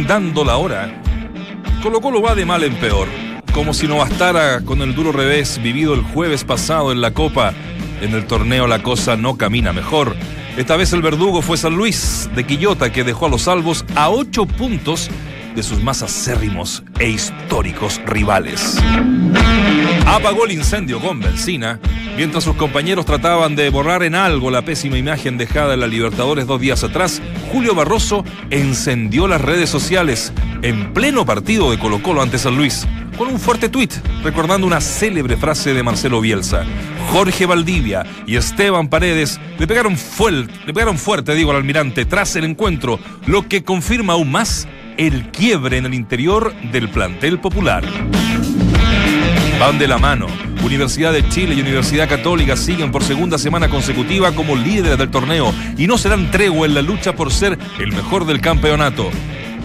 dando la hora. Colo Colo va de mal en peor. Como si no bastara con el duro revés vivido el jueves pasado en la Copa. En el torneo la cosa no camina mejor. Esta vez el verdugo fue San Luis de Quillota que dejó a los salvos a ocho puntos de sus más acérrimos e históricos rivales. Apagó el incendio con benzina mientras sus compañeros trataban de borrar en algo la pésima imagen dejada en la Libertadores dos días atrás. Julio Barroso encendió las redes sociales en pleno partido de Colo Colo ante San Luis con un fuerte tuit recordando una célebre frase de Marcelo Bielsa. Jorge Valdivia y Esteban Paredes le pegaron, fuerte, le pegaron fuerte, digo, al almirante tras el encuentro, lo que confirma aún más el quiebre en el interior del plantel popular. Van de la mano. Universidad de Chile y Universidad Católica siguen por segunda semana consecutiva como líderes del torneo y no serán tregua en la lucha por ser el mejor del campeonato.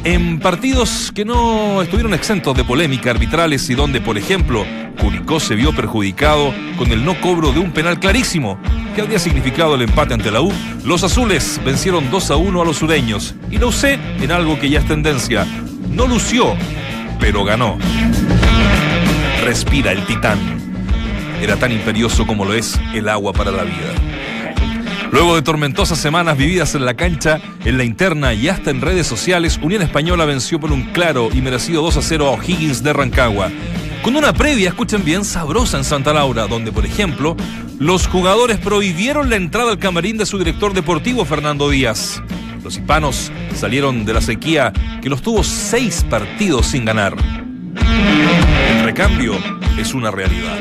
En partidos que no estuvieron exentos de polémica arbitrales y donde, por ejemplo, Curicó se vio perjudicado con el no cobro de un penal clarísimo que habría significado el empate ante la U, los azules vencieron 2 a 1 a los sureños y la UC en algo que ya es tendencia. No lució, pero ganó. Respira el titán. Era tan imperioso como lo es el agua para la vida. Luego de tormentosas semanas vividas en la cancha, en la interna y hasta en redes sociales, Unión Española venció por un claro y merecido 2 a 0 a O'Higgins de Rancagua. Con una previa, escuchen bien, sabrosa en Santa Laura, donde, por ejemplo, los jugadores prohibieron la entrada al camarín de su director deportivo, Fernando Díaz. Los hispanos salieron de la sequía que los tuvo seis partidos sin ganar. El recambio es una realidad.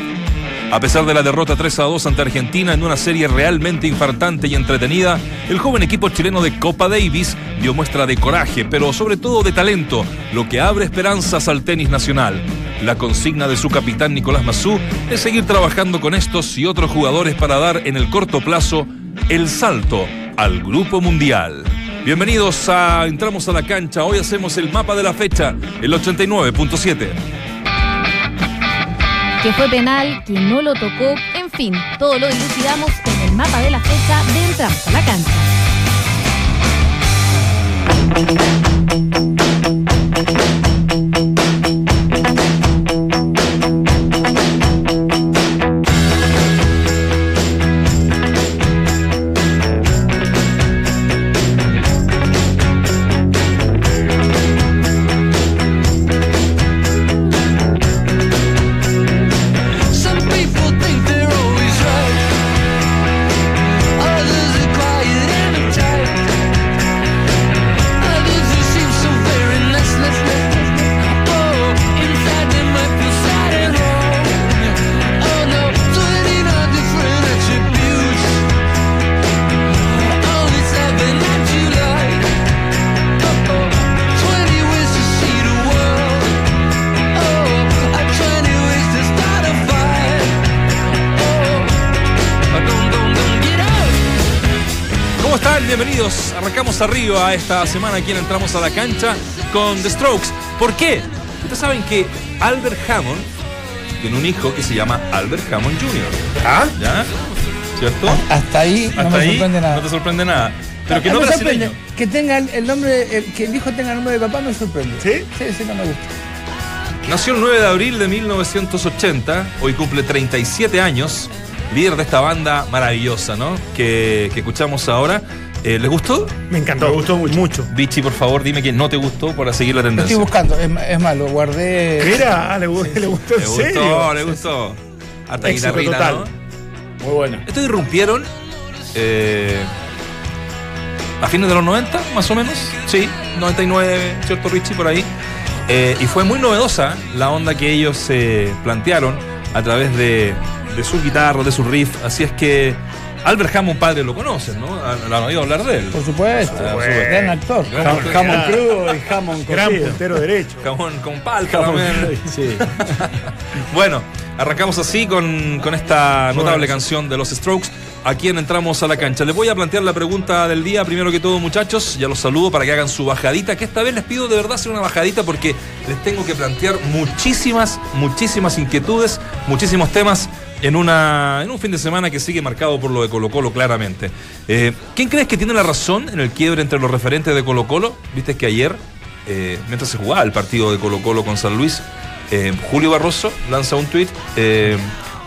A pesar de la derrota 3 a 2 ante Argentina en una serie realmente infartante y entretenida, el joven equipo chileno de Copa Davis dio muestra de coraje, pero sobre todo de talento, lo que abre esperanzas al tenis nacional. La consigna de su capitán Nicolás Massú es seguir trabajando con estos y otros jugadores para dar en el corto plazo el salto al Grupo Mundial. Bienvenidos a Entramos a la cancha. Hoy hacemos el mapa de la fecha, el 89.7 que fue penal, que no lo tocó, en fin, todo lo dilucidamos en el mapa de la fecha de Entramos a la cancha. Arriba esta semana aquí Entramos a la Cancha con The Strokes. ¿Por qué? Ustedes saben que Albert Hammond tiene un hijo que se llama Albert Hammond Jr. ¿Ah? ¿Ya? ¿Cierto? Hasta ahí no me sorprende nada. No te sorprende nada. Pero que no, me sorprende. Que tenga el nombre, que el hijo tenga el nombre de papá me sorprende. ¿Sí? Sí, sí, no me gusta. Nació el 9 de abril de 1980, hoy cumple 37 años, líder de esta banda maravillosa, ¿no? Que, que escuchamos ahora. Eh, ¿Les gustó? Me encantó. Me gustó mucho. Vichy, por favor, dime que no te gustó para seguir la tendencia. Estoy buscando, es, es más, lo guardé. Mira, ah, le, gustó, le gustó en le serio. Gustó, le gustó. Hasta guitarrita, total. ¿no? Muy bueno. Esto irrumpieron eh, a fines de los 90, más o menos. Sí, 99, ¿cierto, Richie? Por ahí. Eh, y fue muy novedosa la onda que ellos se plantearon a través de, de su guitarra, de su riff. Así es que Albert Hammond padre lo conocen, ¿no? ¿Lo han oído hablar de él? Por supuesto, ah, gran actor. Jamón crudo y jamón cocido. Gran puntero derecho. Jamón con palta también. Sí. bueno, arrancamos así con, con esta notable canción de los Strokes. ¿A quién entramos a la cancha? Les voy a plantear la pregunta del día. Primero que todo, muchachos, ya los saludo para que hagan su bajadita. Que esta vez les pido de verdad hacer una bajadita porque les tengo que plantear muchísimas, muchísimas inquietudes, muchísimos temas en, una, en un fin de semana que sigue marcado por lo de Colo Colo claramente. Eh, ¿Quién crees que tiene la razón en el quiebre entre los referentes de Colo Colo? Viste que ayer eh, mientras se jugaba el partido de Colo Colo con San Luis, eh, Julio Barroso lanza un tuit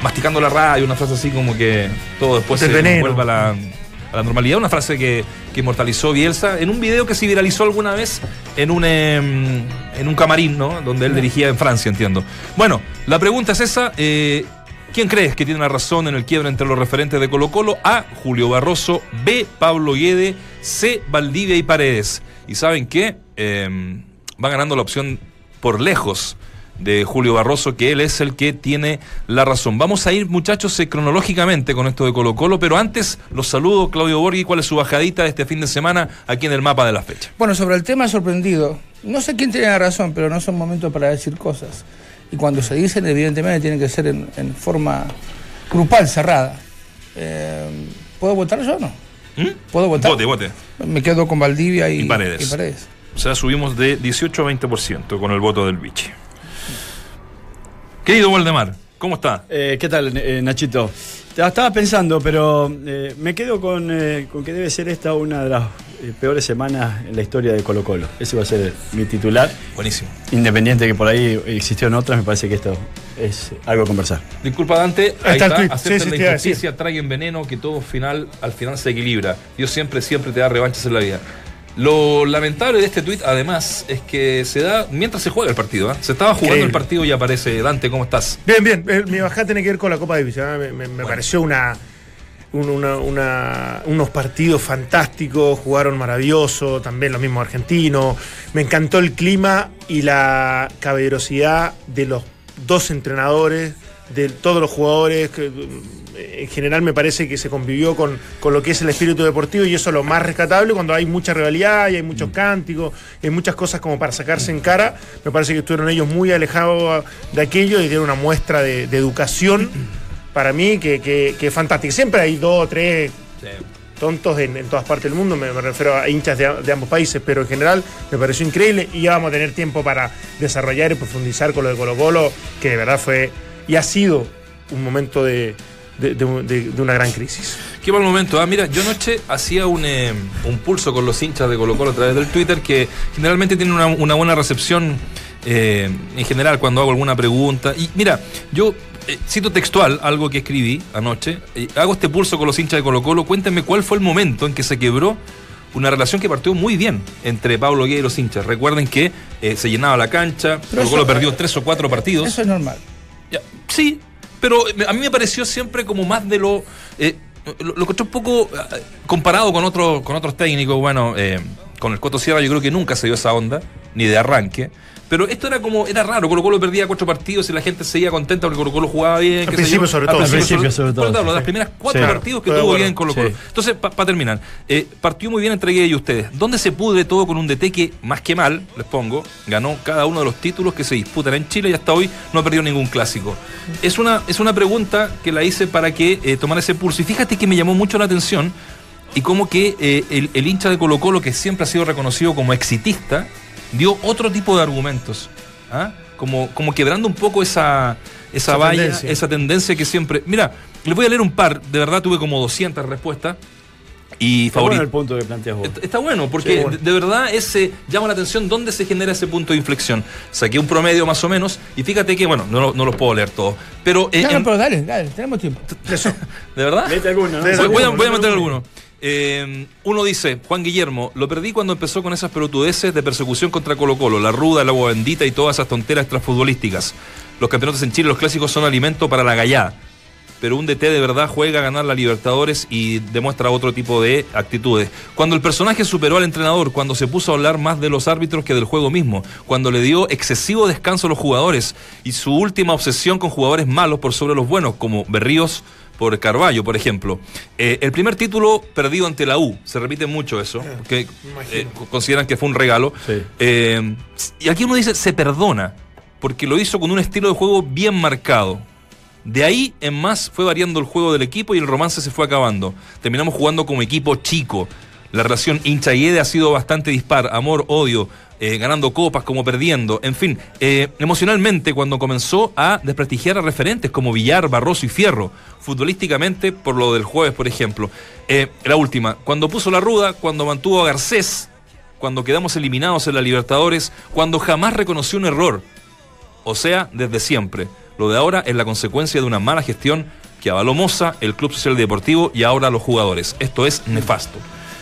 masticando la radio, una frase así como que todo después se vuelva a la, a la normalidad, una frase que, que inmortalizó Bielsa en un video que se viralizó alguna vez en un, em, en un camarín, ¿no? Donde él dirigía en Francia, entiendo. Bueno, la pregunta es esa. eh, ¿Quién crees que tiene la razón en el quiebre entre los referentes de Colo Colo? A. Julio Barroso. B. Pablo Guede. C. Valdivia y Paredes. ¿Y saben qué? Em, va ganando la opción por lejos de Julio Barroso, que él es el que tiene la razón. Vamos a ir, muchachos, eh, cronológicamente con esto de Colo Colo, pero antes los saludo, Claudio Borghi, ¿cuál es su bajadita de este fin de semana aquí en el mapa de la fecha? Bueno, sobre el tema sorprendido, no sé quién tiene la razón, pero no son momentos para decir cosas. Y cuando se dicen, evidentemente, tienen que ser en, en forma grupal, cerrada. Eh, ¿Puedo votar yo o no? ¿Mm? ¿Puedo votar? Vote, vote. Me quedo con Valdivia y, Y Paredes. y Paredes. O sea, subimos de 18 a 20% con el voto del Vichy. Querido Waldemar, ¿cómo está? Eh, ¿Qué tal, eh, Nachito? Te- Estaba pensando, pero eh, me quedo con, eh, con que debe ser esta una de las eh, peores semanas en la historia de Colo Colo. Ese va a ser mi titular. Buenísimo. Independiente que por ahí existieron otras, me parece que esto es algo a conversar. Disculpa, Dante. Ahí está el está. Acepten Sí, sí, la injusticia, traigan veneno, que todo final, al final se equilibra. Dios siempre, siempre te da revanchas en la vida. Lo lamentable de este tuit, además, es que se da mientras se juega el partido. ¿eh? Se estaba jugando Increíble. el partido y aparece Dante, ¿cómo estás? Bien, bien. Eh, Mi bajada tiene que ver con la Copa Davis. ¿eh? Me, me- me pareció una, un- una- una- unos partidos fantásticos, jugaron maravilloso, también los mismos argentinos. Me encantó el clima y la caballerosidad de los dos entrenadores, de todos los jugadores. que, en general me parece que se convivió con, con lo que es el espíritu deportivo y eso es lo más rescatable cuando hay mucha rivalidad y hay muchos cánticos, y hay muchas cosas como para sacarse en cara. Me parece que estuvieron ellos muy alejados de aquello y dieron una muestra de, de educación para mí que, que, que es fantástica. Siempre hay dos o tres tontos en, en todas partes del mundo, me, me refiero a hinchas de, de ambos países, pero en general me pareció increíble y ya vamos a tener tiempo para desarrollar y profundizar con lo de Colo Colo, que de verdad fue y ha sido un momento de, de- de- de- de una gran crisis. Qué mal momento. Ah, mira, yo anoche hacía un, eh, un pulso con los hinchas de Colo Colo a través del Twitter que generalmente tienen una, una buena recepción eh, en general cuando hago alguna pregunta. Y mira, yo eh, cito textual algo que escribí anoche. eh, hago este pulso con los hinchas de Colo Colo. Cuéntenme cuál fue el momento en que se quebró una relación que partió muy bien entre Pablo Guía y los hinchas. Recuerden que eh, se llenaba la cancha, Pero Colo Colo perdió tres o cuatro partidos. Eso es normal. Ya, sí, pero a mí me pareció siempre como más de lo. eh, lo, lo encontré un poco eh, comparado con, otros con otros técnicos. Bueno, eh, con el Coto Sierra yo creo que nunca se dio esa onda, ni de arranque. Pero esto era como, era raro, Colo Colo perdía cuatro partidos y la gente seguía contenta porque Colo Colo jugaba bien. Al principio sobre todo. Al principio sobre todo, las primeras cuatro partidos que tuvo bien Colo Colo. Sí. Entonces, para terminar, eh, partió muy bien entre Guille y ustedes. ¿Dónde se pudre todo con un DT que, más que mal, les pongo, ganó cada uno de los títulos que se disputan en Chile y hasta hoy no ha perdido ningún clásico? Es una, es una pregunta que la hice para que eh, tomara ese pulso. Y fíjate que me llamó mucho la atención y como que eh, el, el hincha de Colo Colo, que siempre ha sido reconocido como exitista, dio otro tipo de argumentos. ¿ah? Como, como quebrando un poco esa, esa, Esa valla, tendencia. esa tendencia que siempre... Mira, les voy a leer un par, de verdad tuve como 200 respuestas. Y Está bueno el punto que planteas vos. Está- Está bueno, porque Sí, bueno. de, de verdad ese llama la atención dónde se genera ese punto de inflexión. Saqué un promedio más o menos y fíjate que, bueno, no, no los puedo leer todos. Pero, eh, No, no, en- pero dale, dale, tenemos tiempo. Eso. ¿de verdad? Alguno, ¿no? Voy, voy a, voy a meter alguno. Eh, uno dice, Juan Guillermo, lo perdí cuando empezó con esas pelotudeces de persecución contra Colo Colo, la ruda, el agua bendita y todas esas tonteras extrafutbolísticas. Los campeonatos en Chile, los clásicos son alimento para la gallada. Pero un DT de verdad juega a ganar la Libertadores y demuestra otro tipo de actitudes. Cuando el personaje superó al entrenador, cuando se puso a hablar más de los árbitros que del juego mismo, cuando le dio excesivo descanso a los jugadores y su última obsesión con jugadores malos por sobre los buenos, como Berríos, por Carballo, por ejemplo. Eh, el primer título perdido ante la U, se repite mucho eso, porque eh, consideran que fue un regalo. Sí. Eh, y aquí uno dice, se perdona, porque lo hizo con un estilo de juego bien marcado. De ahí en más fue variando el juego del equipo y el romance se fue acabando. Terminamos jugando como equipo chico. La relación hincha y Ede ha sido bastante dispar, amor, odio, eh, ganando copas como perdiendo. En fin, eh, emocionalmente cuando comenzó a desprestigiar a referentes como Villar, Barroso y Fierro, futbolísticamente por lo del jueves, por ejemplo. Eh, la última, cuando puso la ruda, cuando mantuvo a Garcés, cuando quedamos eliminados en la Libertadores, cuando jamás reconoció un error. O sea, desde siempre. Lo de ahora es la consecuencia de una mala gestión que avaló Moza, el Club Social Deportivo y ahora los jugadores. Esto es nefasto.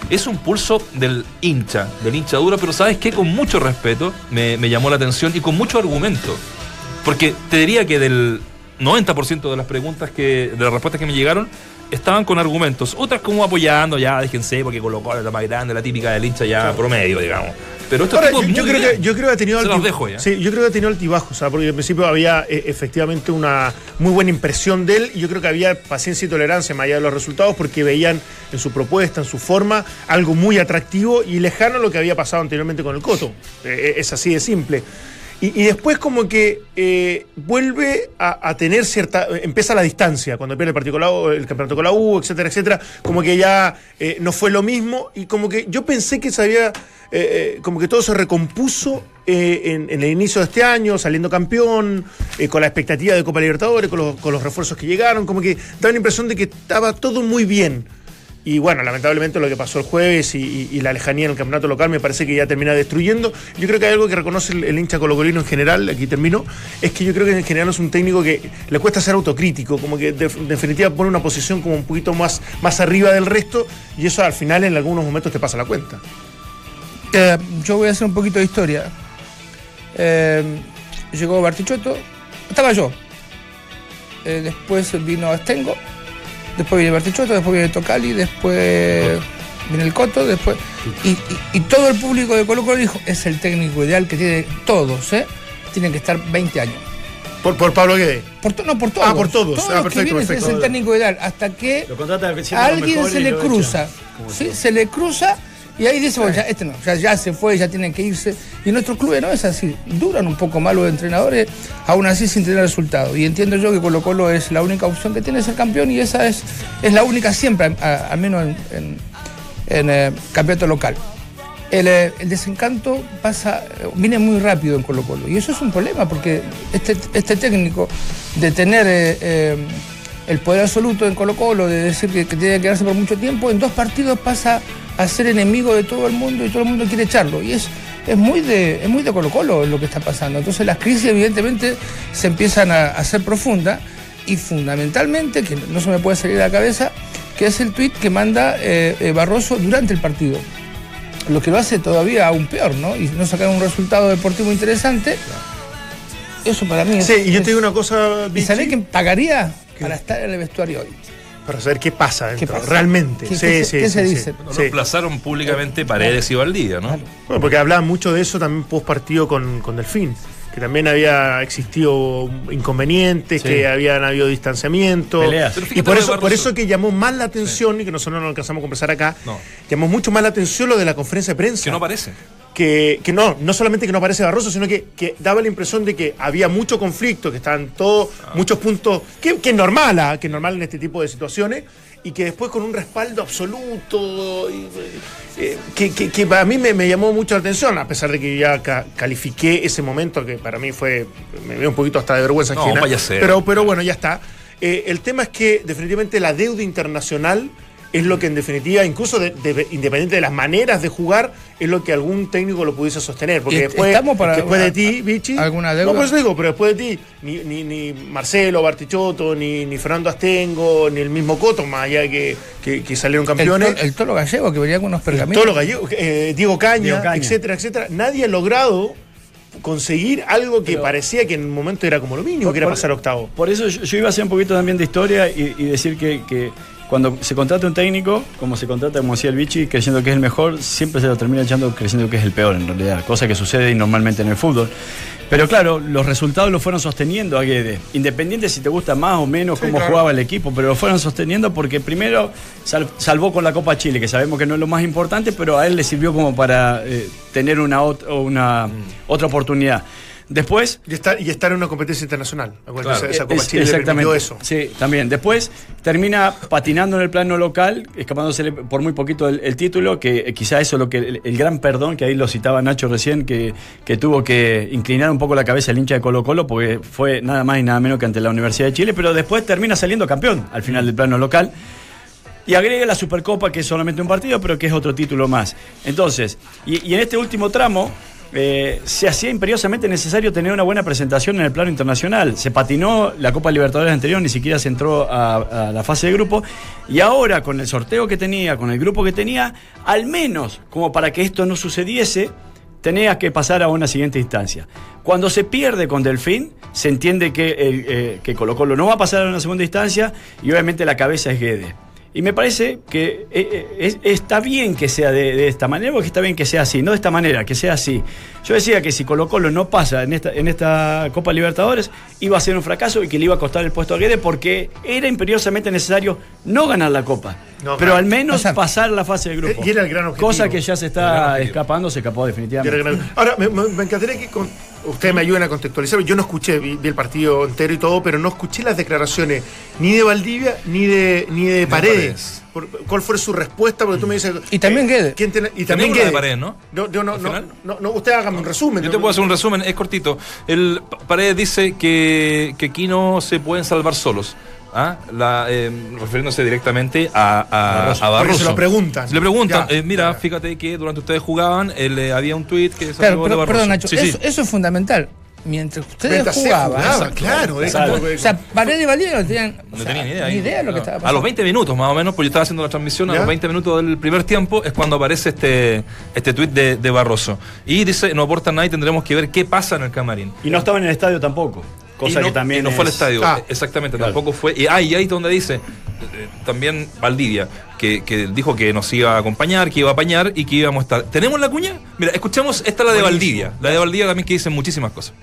Es un pulso del hincha, del hincha duro, pero ¿sabes qué? Con mucho respeto me, me llamó la atención y con mucho argumento. Porque te diría que del 90% de las preguntas que, de las respuestas que me llegaron, estaban con argumentos. Otras como apoyando, ya déjense, porque colocó la más grande, la típica del hincha ya promedio, digamos. Pero esto Ahora, yo, yo creo que, yo creo que ha tenido Se los alti- dejo ya. Sí, yo creo que ha tenido altibajos, o sea, porque al principio había eh, efectivamente una muy buena impresión de él y yo creo que había paciencia y tolerancia más allá de los resultados porque veían en su propuesta, en su forma, algo muy atractivo y lejano a lo que había pasado anteriormente con el Coto. Eh, es así de simple. Y, y después como que eh, vuelve a, tener cierta... Empieza la distancia, cuando pierde el, partido el campeonato con la U, etcétera, etcétera, como que ya eh, no fue lo mismo y como que yo pensé que se había... eh, eh, como que todo se recompuso eh, en, en el inicio de este año, saliendo campeón, eh, con la expectativa de Copa Libertadores, con los, con los refuerzos que llegaron, como que daba la impresión de que estaba todo muy bien. Y bueno, lamentablemente lo que pasó el jueves y, la lejanía en el campeonato local me parece que ya termina destruyendo. Yo creo que hay algo que reconoce el, el hincha colocolino en general, aquí termino, es que yo creo que en general es un técnico que le cuesta ser autocrítico, como que de, en definitiva pone una posición como un poquito más, más arriba del resto y eso al final en algunos momentos te pasa la cuenta. Eh, yo voy a hacer un poquito de historia. Eh, llegó Bartichotto, estaba yo. Eh, después vino Astengo, después viene Bartichotto, después viene Tocali, después viene el Coto, después. Y, y- y todo el público de Colo Colo dijo: es el técnico ideal que tiene todos, ¿eh? Tienen que estar 20 años. Por, por Pablo Guede. Por to- no, por todos. Ah, por todos. Todos Ah, los que perfecto, vienen perfecto. Es el técnico ideal. Hasta que a alguien se le cruza. ¿sí? Se le cruza y ahí dice, bueno, ya, este no, ya, se fue, ya tienen que irse. Y nuestros clubes no es así. Duran un poco más los entrenadores, aún así sin tener resultado. Y entiendo yo que Colo Colo es la única opción que tiene ser campeón y esa es, es la única siempre, al menos en, en- eh, campeonato local. El, eh, desencanto pasa, eh, viene muy rápido en Colo Colo. Y eso es un problema, porque este, este técnico de tener el poder absoluto en Colo Colo, de decir que tiene que quedarse por mucho tiempo, en dos partidos pasa a ser enemigo de todo el mundo y todo el mundo quiere echarlo. Y es, es, muy, de, es muy de Colo Colo lo que está pasando. Entonces las crisis evidentemente se empiezan a hacer profundas y fundamentalmente, que no se me puede salir de la cabeza, que es el tuit que manda eh, eh, Barroso durante el partido lo que lo hace todavía aún peor, ¿no? Y no sacar un resultado deportivo interesante. Eso para mí es. Sí, y yo te digo una cosa, ¿Y sabés quién pagaría para estar en el vestuario hoy? Para saber qué pasa dentro, pasa? realmente. ¿Qué- sí, qué se- sí, qué sí, se sí. dice? Lo Sí. reemplazaron públicamente Paredes y Valdía, ¿no? Bueno, porque hablaban mucho de eso también post partido con, con Delfín, que también había existido inconvenientes, Sí. que habían habido distanciamiento. Peleas. Y por eso, por eso que llamó más la atención, y que nosotros no alcanzamos a conversar acá, No. llamó mucho más la atención lo de la conferencia de prensa. Que no parece. Que, que no, no solamente que no aparece Barroso, sino que, que daba la impresión de que había mucho conflicto, que estaban todos, muchos puntos, que, que es normal, ah, que es normal en este tipo de situaciones, y que después con un respaldo absoluto, y, eh, que, que- para mí me, me llamó mucho la atención, a pesar de que ya ca- califiqué ese momento, que para mí fue, me dio un poquito hasta de vergüenza No, ajena, pero, pero bueno, ya está. Eh, el tema es que definitivamente la deuda internacional es lo que en definitiva, incluso de- de- independiente de las maneras de jugar, es lo que algún técnico lo pudiese sostener. Porque ¿Y después, para- después de ti, Vichy. alguna deuda? No, por eso digo, pero después de ti, ni, ni, ni Marcelo Bartichotto, ni, ni Fernando Astengo, ni el mismo Coto, más allá de que, que, que salieron El, campeones. to- el tolo gallego que venía con unos pergaminos. Todos los gallegos, eh, Diego, Caña, Diego Caña. etcétera, etcétera. Nadie ha logrado conseguir algo que Pero- parecía que en un momento era como lo mínimo, Por- que era pasar octavo. Por eso yo, yo iba a hacer un poquito también de historia y, y decir que, que cuando se contrata un técnico, como se contrata, como decía el Vichy, creyendo que es el mejor, siempre se lo termina echando creyendo que es el peor en realidad, cosa que sucede normalmente en el fútbol. Pero claro, los resultados lo fueron sosteniendo a Guede, independiente si te gusta más o menos Sí, cómo claro. jugaba el equipo, pero lo fueron sosteniendo porque primero sal- salvó con la Copa Chile, que sabemos que no es lo más importante, pero a él le sirvió como para eh, tener una, ot- una otra oportunidad. Después Y estar, y estar en una competencia internacional. Claro. esa, esa Copa Es- Chile le permitió eso. Sí, también. Después termina patinando en el plano local, escapándose por muy poquito el, el título, que eh, quizá eso es lo que el, el gran perdón, que ahí lo citaba Nacho recién, que, que tuvo que inclinar un poco la cabeza el hincha de Colo Colo, porque fue nada más y nada menos que ante la Universidad de Chile, pero después termina saliendo campeón al final del plano local. Y agregue la Supercopa, que es solamente un partido, pero que es otro título más. Entonces, y, y en este último tramo, eh, se hacía imperiosamente necesario tener una buena presentación en el plano internacional. Se patinó la Copa Libertadores anterior, ni siquiera se entró a, la fase de grupo. Y ahora, con el sorteo que tenía, con el grupo que tenía, al menos como para que esto no sucediese, tenía que pasar a una siguiente instancia. Cuando se pierde con Delfín, se entiende que, eh, que Colo Colo no va a pasar a una segunda instancia y obviamente la cabeza es Guede. Y me parece que eh, eh, es- está bien que sea de, de esta manera, porque está bien que sea así, no de esta manera, que sea así. Yo decía que si Colo Colo no pasa en esta, en esta Copa Libertadores, iba a ser un fracaso y que le iba a costar el puesto a Guede porque era imperiosamente necesario no ganar la Copa, No, pero al menos pasar la fase de grupo. y era el gran objetivo. Cosa que ya se está escapando, se escapó definitivamente. Gran- Ahora, me, me- me encantaría que con- ustedes me ayuden a contextualizar. Yo no escuché, vi, vi el partido entero y todo, pero no escuché las declaraciones ni de Valdivia ni de, ni de Paredes. Paredes. Por- ¿Cuál fue su respuesta? Porque tú me dices. Y también Guede. ¿quién tiene- y También también una de Guede. Paredes, ¿no? No, yo no, no, no, no, usted hágame un resumen. Yo te puedo hacer un resumen, es cortito. El Pa- Paredes dice que, que aquí no se pueden salvar solos. ¿Ah? La, eh, refiriéndose directamente a, a, Barroso. a Porque Barroso. se lo preguntan. Se le preguntan, Ya, eh, mira, ya. fíjate que durante ustedes jugaban, él, eh, había un tuit que salió Claro, de pero, Barroso. perdón, Nacho, Sí, sí. eso, eso es fundamental. Mientras ustedes Mientras se jugaban, jugaba, claro. que- o sea, Paredes y no tenían, o No sea, tenía ni idea. ni idea de lo que estaba A pasando. los 20 minutos más o menos, porque yo estaba haciendo la transmisión, a los 20 minutos del primer tiempo es cuando aparece este, este tuit de, de Barroso. Y dice, no aporta nada y tendremos que ver qué pasa en el camarín. Y no estaba en el estadio tampoco. Cosa Y no, que también. y no fue al es- estadio, Ah. exactamente, Claro. tampoco fue. Y, ah, y ahí es donde dice, eh, también Valdivia, que, que dijo que nos iba a acompañar, que iba a apañar y que íbamos a estar. ¿Tenemos la cuña? Mira, escuchamos, esta es la de Buenísimo. Valdivia. La de Valdivia también que dice muchísimas cosas.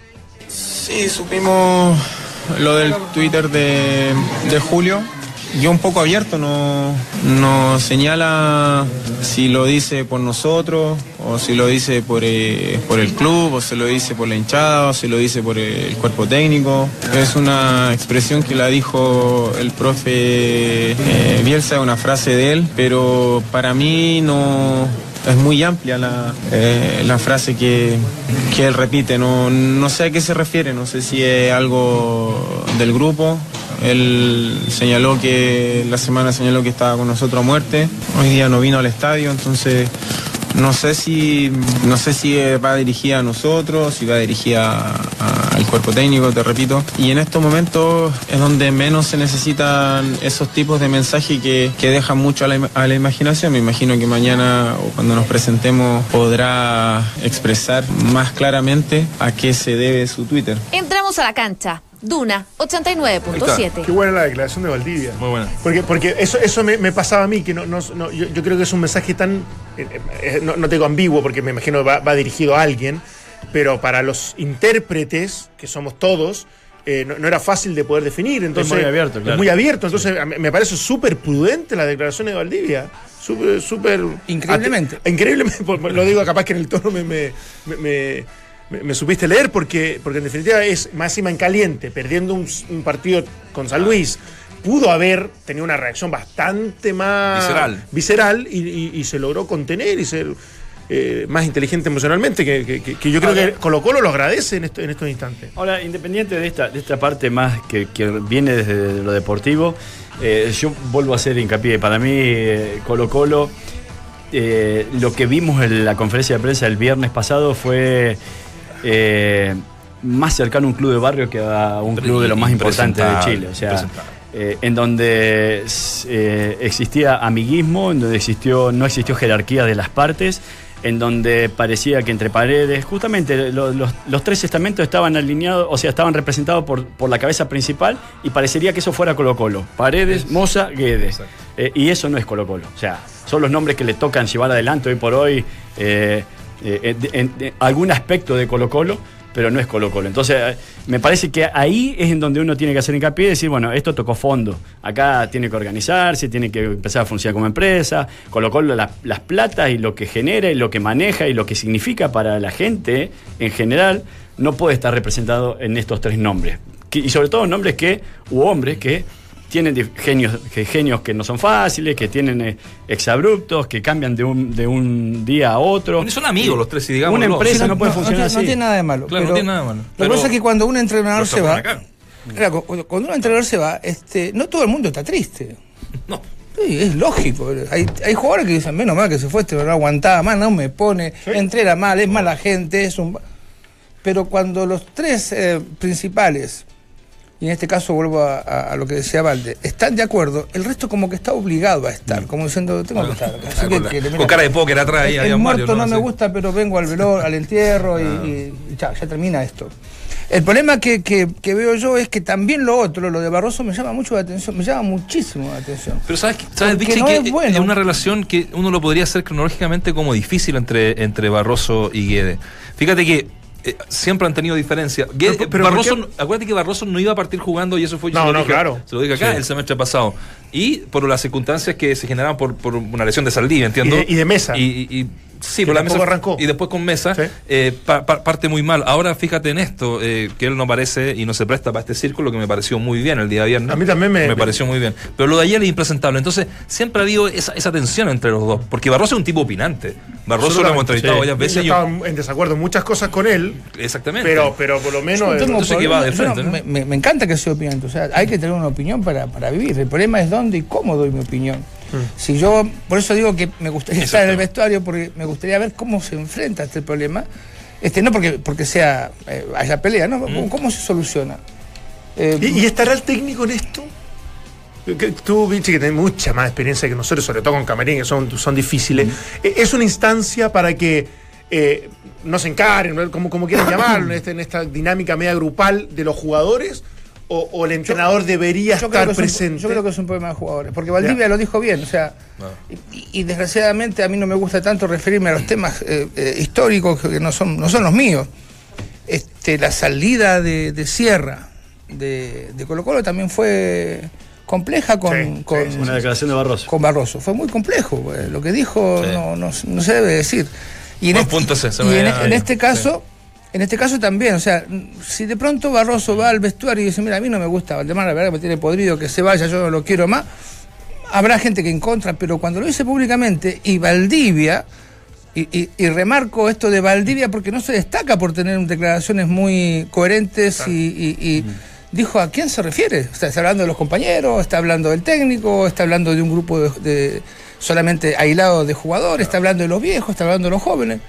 Sí, supimos lo del Twitter de, de Julio. Yo un poco abierto, no, no señala si lo dice por nosotros, o si lo dice por, eh, por el club, o se lo dice por la hinchada, o si lo dice por el cuerpo técnico. Es una expresión que la dijo el profe eh, Bielsa, una frase de él, pero para mí no, es muy amplia la, eh, la frase que, que él repite. No, no sé a qué se refiere, no sé si es algo del grupo. Él señaló que la semana señaló que estaba con nosotros a muerte. Hoy día no vino al estadio, entonces no sé si no sé si va dirigida a nosotros, si va dirigida al cuerpo técnico, te repito. Y en estos momentos es donde menos se necesitan esos tipos de mensajes que, que dejan mucho a la, a la imaginación. Me imagino que mañana o cuando nos presentemos podrá expresar más claramente a qué se debe su Twitter. Entramos a la cancha. Duna Qué 89.7. buena la declaración de Valdivia. Muy buena. Porque, porque eso, eso me, me pasaba a mí, que no, no- no- yo, yo creo que es un mensaje tan, eh, eh, no, no te digo ambiguo, porque me imagino que va, va dirigido a alguien, pero para los intérpretes, que somos todos, eh, no, no era fácil de poder definir. Entonces, muy abierto, claro. Es muy abierto, entonces me parece súper prudente la declaración de Valdivia. Súper, súper... Increíblemente. Increíblemente, lo digo capaz que en el tono me, me, me- me- supiste leer, porque, porque en definitiva es máxima en caliente, perdiendo un, un partido con San Luis. Pudo haber tenido una reacción bastante más Visceral. visceral y, y- y se logró contener y ser eh, más inteligente emocionalmente, que, que- que- que yo creo Ahora- que Colo Colo lo agradece en, esto- en estos instantes. Ahora, independiente de esta, de esta parte más que, que viene desde lo deportivo, eh, yo vuelvo a hacer hincapié. Para mí, eh, Colo Colo, eh, lo que vimos en la conferencia de prensa el viernes pasado fue eh, más cercano a un club de barrio que a un club de los más importantes de Chile. O sea, eh, en donde eh, existía amiguismo, en donde existió, no existió jerarquía de las partes, en donde parecía que entre paredes, justamente lo- los, los tres estamentos estaban alineados, o sea, estaban representados por, por la cabeza principal y parecería que eso fuera Colo Colo. Paredes, Moza, Guedes. Eh, y eso no es Colo Colo. O sea, son los nombres que le tocan llevar adelante hoy por hoy eh, algún aspecto de Colo Colo, pero no es Colo Colo. Entonces, eh, me parece que ahí es en donde uno tiene que hacer hincapié y decir, bueno, esto tocó fondo. Acá tiene que organizarse, tiene que empezar a funcionar como empresa. Colo Colo, la- las platas y lo que genera y lo que maneja y lo que significa para la gente en general, no puede estar representado en estos tres nombres. Y sobre todo nombres que, u hombres que tienen genios que, genios que no son fáciles, que tienen eh, exabruptos, que cambian de un, de un día a otro. Son amigos los tres, y digamos. Una empresa no puede funcionar no, así. tiene nada de malo. Claro, no tiene nada de malo. Lo Pero que pasa es que cuando un entrenador se va. Claro, cu- cuando un entrenador se va, este, no todo el mundo está triste. No. Sí, es lógico. Hay, hay jugadores que dicen, menos mal que se fue, este no aguantaba más, no me pone, entrena mal, es mala gente, es un... Pero cuando los tres eh, principales, y en este caso vuelvo a, a- a lo que decía Valde, están de acuerdo, el resto como que está obligado a estar, como diciendo, tengo que estar. acá". Así Ah, que- que, mira, con cara de póker atrás ahí el, el muerto no, me Sí. gusta, pero vengo al velor, al entierro y, y- y chao, ya termina esto. El problema que, que- que veo yo es que también lo otro, lo de Barroso, me llama mucho la atención, me llama muchísimo la atención. Pero sabes, sabes Vichy, no que es bueno. es una relación que uno lo podría hacer cronológicamente como difícil entre, entre Barroso y Guede. Fíjate que eh, siempre han tenido diferencia. Pero- pero ¿por Barroso, acuérdate que Barroso no iba a partir jugando y eso fue No, no, dije- claro. Se lo dije acá Sí. el semestre pasado. Y por las circunstancias que se generaban por, por una lesión de Saldivia, entiendo. Y de- y de Mesa. Y- sí, por la mesa. arrancó. Y después con Mesa, Sí. eh, pa- pa- parte muy mal. Ahora fíjate en esto, eh, que él no parece y no se presta para este círculo, que me pareció muy bien el día viernes. A mí también me- Me pareció muy bien. Pero lo de ayer es impresentable. Entonces, siempre ha habido esa, esa tensión entre los dos. Porque Barroso es un tipo opinante. Barroso lo hemos entrevistado Sí. varias veces. Yo estaba en desacuerdo en muchas cosas con él, exactamente. pero, pero por lo menos. no tengo entonces que va de frente, no- ¿no? me, me- me encanta que sea opinión, o sea, hay que tener una opinión para, para vivir. El problema es dónde y cómo doy mi opinión. Si yo, por eso digo que me gustaría estar en el vestuario, porque me gustaría ver cómo se enfrenta este problema. Este, no porque, porque sea eh, haya pelea, ¿no? ¿Cómo, cómo se soluciona? Eh, ¿Y, y estará el técnico en esto? Tú, Vichy, que tenés mucha más experiencia que nosotros, sobre todo con Camerín, que son, son difíciles. Eh, ¿Es una instancia para que eh, no se encaren, como, como quieran llamarlo, en, este- en esta dinámica media grupal de los jugadores? ¿O, o el entrenador debería yo, estar un, presente? yo creo que es un problema de jugadores, porque Valdivia lo dijo bien, o sea, y, y desgraciadamente a mí no me gusta tanto referirme a los temas eh, eh, históricos que no son, no son los míos. Este, la salida de, de Sierra de, de Colo Colo también fue compleja con, Sí, con, sí, Una declaración de Barroso. con Barroso. Fue muy complejo, pues, lo que dijo Sí. no, no, no se debe decir. Y en, este, y en- ido. este caso, en este caso también, o sea, si de pronto Barroso va al vestuario y dice, mira, a mí no me gusta Valdemar, la verdad que me tiene podrido, que se vaya, yo no lo quiero más, habrá gente que en contra, pero cuando lo dice públicamente y Valdivia, y, y- y remarco esto de Valdivia porque no se destaca por tener declaraciones muy coherentes y, y- y dijo a quién se refiere. O sea, está hablando de los compañeros, está hablando del técnico, está hablando de un grupo de, de- solamente aislado de jugadores, está hablando de los viejos, está hablando de los jóvenes.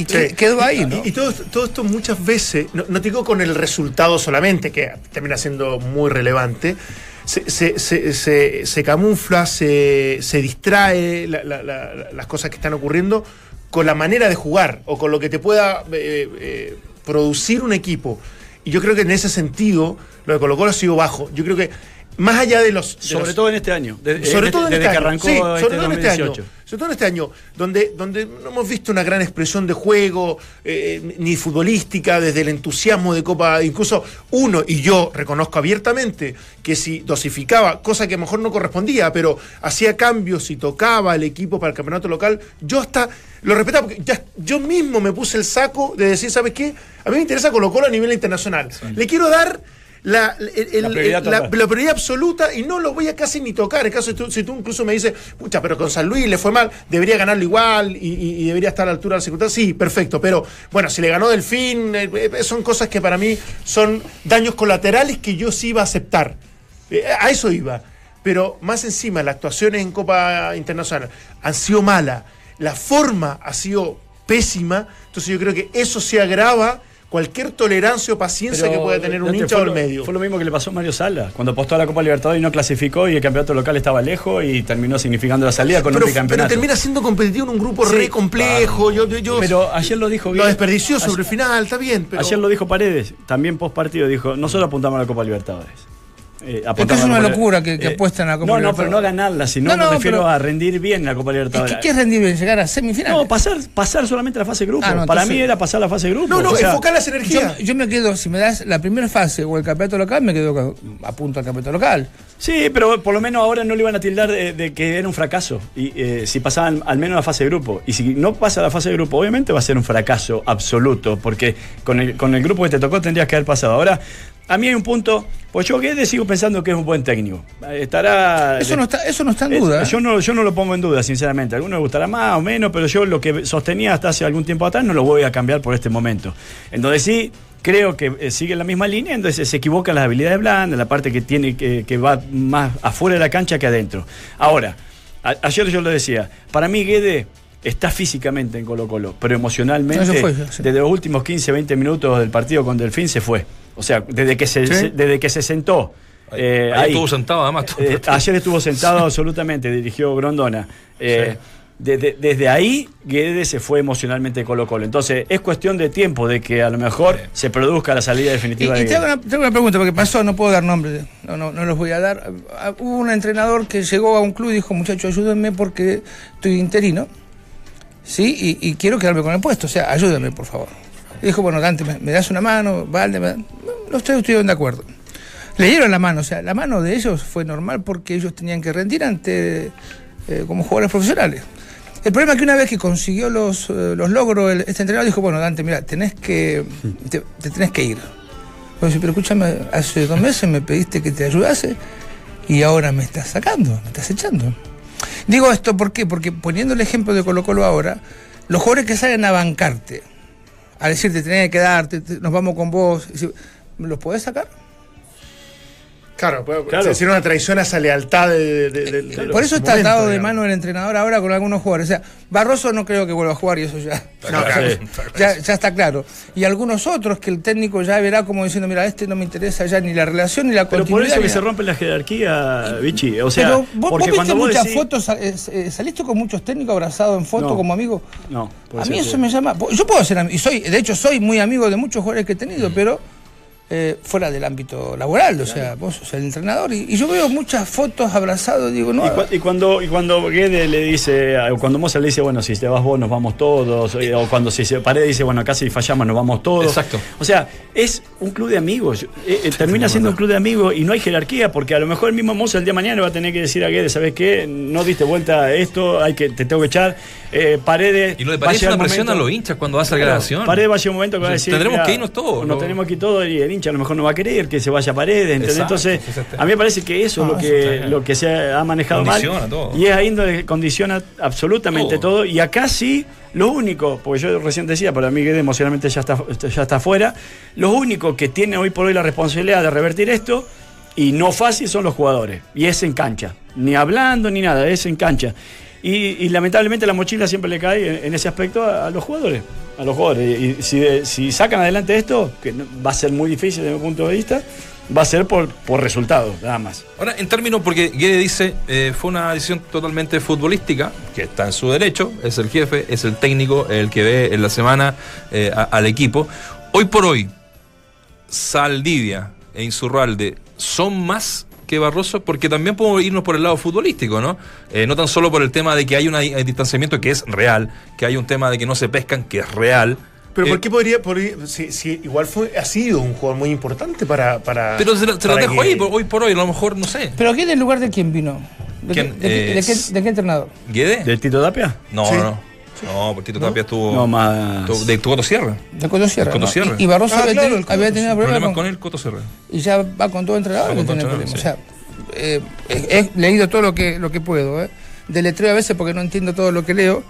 Y que- Sí. quedó ahí, Y- ¿no? Y, y todo, esto- todo esto muchas veces, no, no te digo con el resultado solamente, que termina siendo muy relevante, se, se- se- se- se camufla, se, se distrae la- la- la- la- las cosas que están ocurriendo con la manera de jugar o con lo que te pueda eh, eh, producir un equipo. Y yo creo que en ese sentido, lo de Colo Colo ha sido bajo. Yo creo que más allá de los... de Sobre los- todo en este año. de- sobre en todo en desde este que año. arrancó Sí, este sobre todo en este año. 2018. Sobre todo en este año, donde, donde no hemos visto una gran expresión de juego, eh, ni futbolística, desde el entusiasmo de Copa. Incluso uno, y yo reconozco abiertamente, que si dosificaba, cosa que a lo mejor no correspondía, pero hacía cambios y tocaba el equipo para el campeonato local, yo hasta lo respetaba, porque ya- yo mismo me puse el saco de decir, ¿sabes qué? A mí me interesa Colo Colo a nivel internacional. Le quiero dar. La, el- el- La prioridad la- la absoluta y no lo voy a casi ni tocar. En caso de tú, si tú incluso me dices, pucha, pero con San Luis le fue mal, debería ganarlo igual y, y- y debería estar a la altura del secretario. Sí, perfecto, pero bueno, si le ganó Delfín, eh, eh, son cosas que para mí son daños colaterales que yo sí iba a aceptar. Eh, a eso iba. Pero más encima, las actuaciones en Copa Internacional han sido malas, la forma ha sido pésima, entonces yo creo que eso se agrava cualquier tolerancia o paciencia Pero, que pueda tener un hincha fue o el lo- medio. Fue lo mismo que le pasó a Mario Sala, cuando apostó a la Copa Libertadores y no clasificó y el campeonato local estaba lejos y terminó significando la salida con pero, un bicampeonato. pero termina siendo competitivo en un grupo Sí, re complejo. Yo, yo- yo- Pero ayer lo dijo lo bien. desperdició sobre el final, está bien. Pero, Ayer lo dijo Paredes, también post partido dijo, nosotros apuntamos a la Copa Libertadores. Eh, Es que a una locura que, que eh, apuestan a la Copa No, no, pero no ganarla, sino No, no, me refiero pero- a rendir bien en la Copa ¿Y Libertadores. qué, qué es rendir bien? ¿Llegar a semifinales? No, pasar, pasar solamente la fase de grupo. Ah, no, Para entonces- mí era pasar la fase de grupo. no, no, o sea, enfocar las energías. yo me quedo, si me das la primera fase o el campeonato local, me quedo a punto al campeonato local. Sí, pero por lo menos ahora no le iban a tildar de, de que era un fracaso. Y eh, si pasaban al menos la fase de grupo. Y si no pasa la fase de grupo, obviamente va a ser un fracaso absoluto. Porque con el, con el grupo que te tocó tendrías que haber pasado. Ahora, a mí hay un punto. Pues yo que sigo pensando que es un buen técnico. Estará. Eso no está, eso no está en duda. ¿eh? yo, no, yo no lo pongo en duda, sinceramente. A algunos les gustará más o menos, pero yo lo que sostenía hasta hace algún tiempo atrás no lo voy a cambiar por este momento. En donde sí creo que eh, sigue la misma línea, entonces se equivocan las habilidades blandas, la parte que tiene que, que va más afuera de la cancha que adentro. Ahora, a- ayer yo lo decía, para mí Guede está físicamente en Colo Colo, pero emocionalmente, No, se fue, sí. desde los últimos 15, 20 minutos del partido con Delfín se fue. O sea, desde que se, Sí. se- desde que se sentó. eh, Ahí ahí. estuvo sentado además. Eh, ayer estuvo sentado absolutamente, dirigió Grondona. Eh, desde, desde ahí, Guedes se fue emocionalmente de Colo Colo. Entonces, es cuestión de tiempo de que a lo mejor se produzca la salida Y, definitiva y de te, hago Guedes. una, te hago una pregunta, porque pasó, no puedo dar nombres, no, no, no los voy a dar. Ah, Hubo un entrenador que llegó a un club y dijo, muchachos, ayúdenme porque estoy interino, ¿sí? Y, y quiero quedarme con el puesto, o sea, ayúdenme, por favor. Y dijo, bueno, Dante, ¿me, das una mano? Valde, me da-". Los tres estuvieron de acuerdo. Le dieron la mano, o sea, la mano de ellos fue normal porque ellos tenían que rendir ante eh, como jugadores profesionales. El problema es que una vez que consiguió los, eh, los logros, este entrenador dijo, bueno, Dante, mira, tenés que, te, te tenés que ir. Pero escúchame, hace dos meses me pediste que te ayudase y ahora me estás sacando, me estás echando. Digo esto ¿por qué? porque poniendo el ejemplo de Colo Colo ahora, los jugadores que salen a bancarte, a decirte tenés que quedarte, te- nos vamos con vos, ¿los podés sacar? Claro, puede Claro. decir una traición a esa lealtad de, de- de- de- Por eso está momento, atado de digamos. mano el entrenador ahora con algunos jugadores. O sea, Barroso no creo que vuelva a jugar y eso ya, No, claro. ya, ya está claro. Y algunos otros que el técnico ya verá como diciendo, mira, este no me interesa ya ni la relación ni la Pero por continuidad. eso que se nada". rompe la jerarquía, Vichy. O sea, Pero vos, porque vos viste cuando vos muchas decís- fotos, eh, eh, saliste con muchos técnicos abrazados en foto No. como amigo. No, A mí eso me llama. Yo puedo ser ami- y soy, de hecho, soy muy amigo de muchos jugadores que he Mm. tenido, pero eh, fuera del ámbito laboral. O sea, vos sos el entrenador. Y, y yo veo muchas fotos abrazados, digo, no. Y, cua- y cuando, y cuando Guedes le dice, o cuando Moza le dice, bueno, si te vas vos, nos vamos todos, o o cuando si se Paredes dice, bueno, acá si fallamos, nos vamos todos. Exacto. O sea, es un club de amigos. Eh, eh, termina siendo un club de amigos y no hay jerarquía, porque a lo mejor el mismo Moza el día de mañana va a tener que decir a Guedes, ¿sabes qué? No diste vuelta a esto, hay que, te tengo que echar. Eh, Paredes. Y no le va a parece llegar una presión a los hinchas cuando hace la Claro, grabación. Paredes va a llegar un momento que va a decir. tendremos que irnos todos, Nos ¿no? tenemos que ir todos y el hincha a lo mejor no va a querer que se vaya Paredes. ¿entendés? Exacto, Entonces, a mí me parece que eso es lo eso que, lo que se ha manejado Condiciona mal. todo. Y es ahí donde condiciona absolutamente Todo. todo. Y acá sí, lo único, porque yo recién decía, para mí que emocionalmente ya está, ya está fuera, lo único que tiene hoy por hoy la responsabilidad de revertir esto, y no fácil, son los jugadores. Y es en cancha. Ni hablando ni nada, es en cancha. Y, y lamentablemente la mochila siempre le cae en, en ese aspecto a, a los jugadores. A los jugadores. Y si, si sacan adelante esto, que va a ser muy difícil desde mi punto de vista, va a ser por, por resultados, nada más. Ahora, en términos, porque Guede dice, eh, fue una decisión totalmente futbolística, que está en su derecho, es el jefe, es el técnico, el que ve en la semana eh, a- al equipo. Hoy por hoy, Saldivia e Insurralde son más que Barroso, porque también podemos irnos por el lado futbolístico, ¿no? Eh, no tan solo por el tema de que hay un distanciamiento que es real, que hay un tema de que no se pescan, que es real. Pero Eh, ¿por qué podría, podría- si, si igual fue, ha sido un jugador muy importante para... para Pero se, lo- se lo dejo que- ahí, por- hoy por hoy, a lo mejor, no sé. Pero ¿quién en lugar de quién vino? ¿De, ¿Quién? qué, de qué- de Eh, qué- de qué entrenador? ¿Guede? ¿De Tito Tapia? No, Sí. no, no. Porque Tito Tapia estuvo. No, más. de Coto Sierra. De Coto Sierra. Coto. Y, y Barroso Ah, había, claro, tenido- había tenido problemas Problemas con, con el Coto Sierra. y ya va con todo entrenador con todo tiene entrenador, problemas. O sea, eh, he, he leído todo lo que, lo que puedo, ¿eh? Deletreo a veces porque no entiendo todo lo que leo.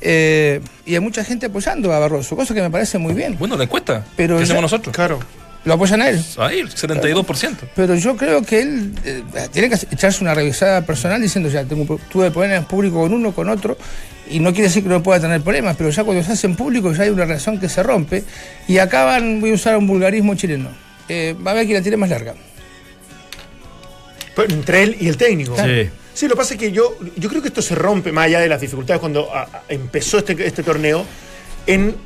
eh, y hay mucha gente apoyando a Barroso, cosa que me parece muy bien. Bueno, la encuesta. Pero ¿Qué ya- hacemos nosotros? Claro. Lo apoyan a él. Ahí, el 72%. Pero yo creo que él eh, tiene que echarse una revisada personal diciendo, ya, tengo, tuve problemas públicos con uno, con otro, y no quiere decir que no pueda tener problemas, pero ya cuando se hace en público ya hay una relación que se rompe, y acaban, voy a usar un vulgarismo chileno, eh, va a haber quien la tiene más larga. Pero entre él y el técnico. Sí. Sí, lo que pasa es que yo, yo creo que esto se rompe más allá de las dificultades cuando a- a- empezó este, este torneo, en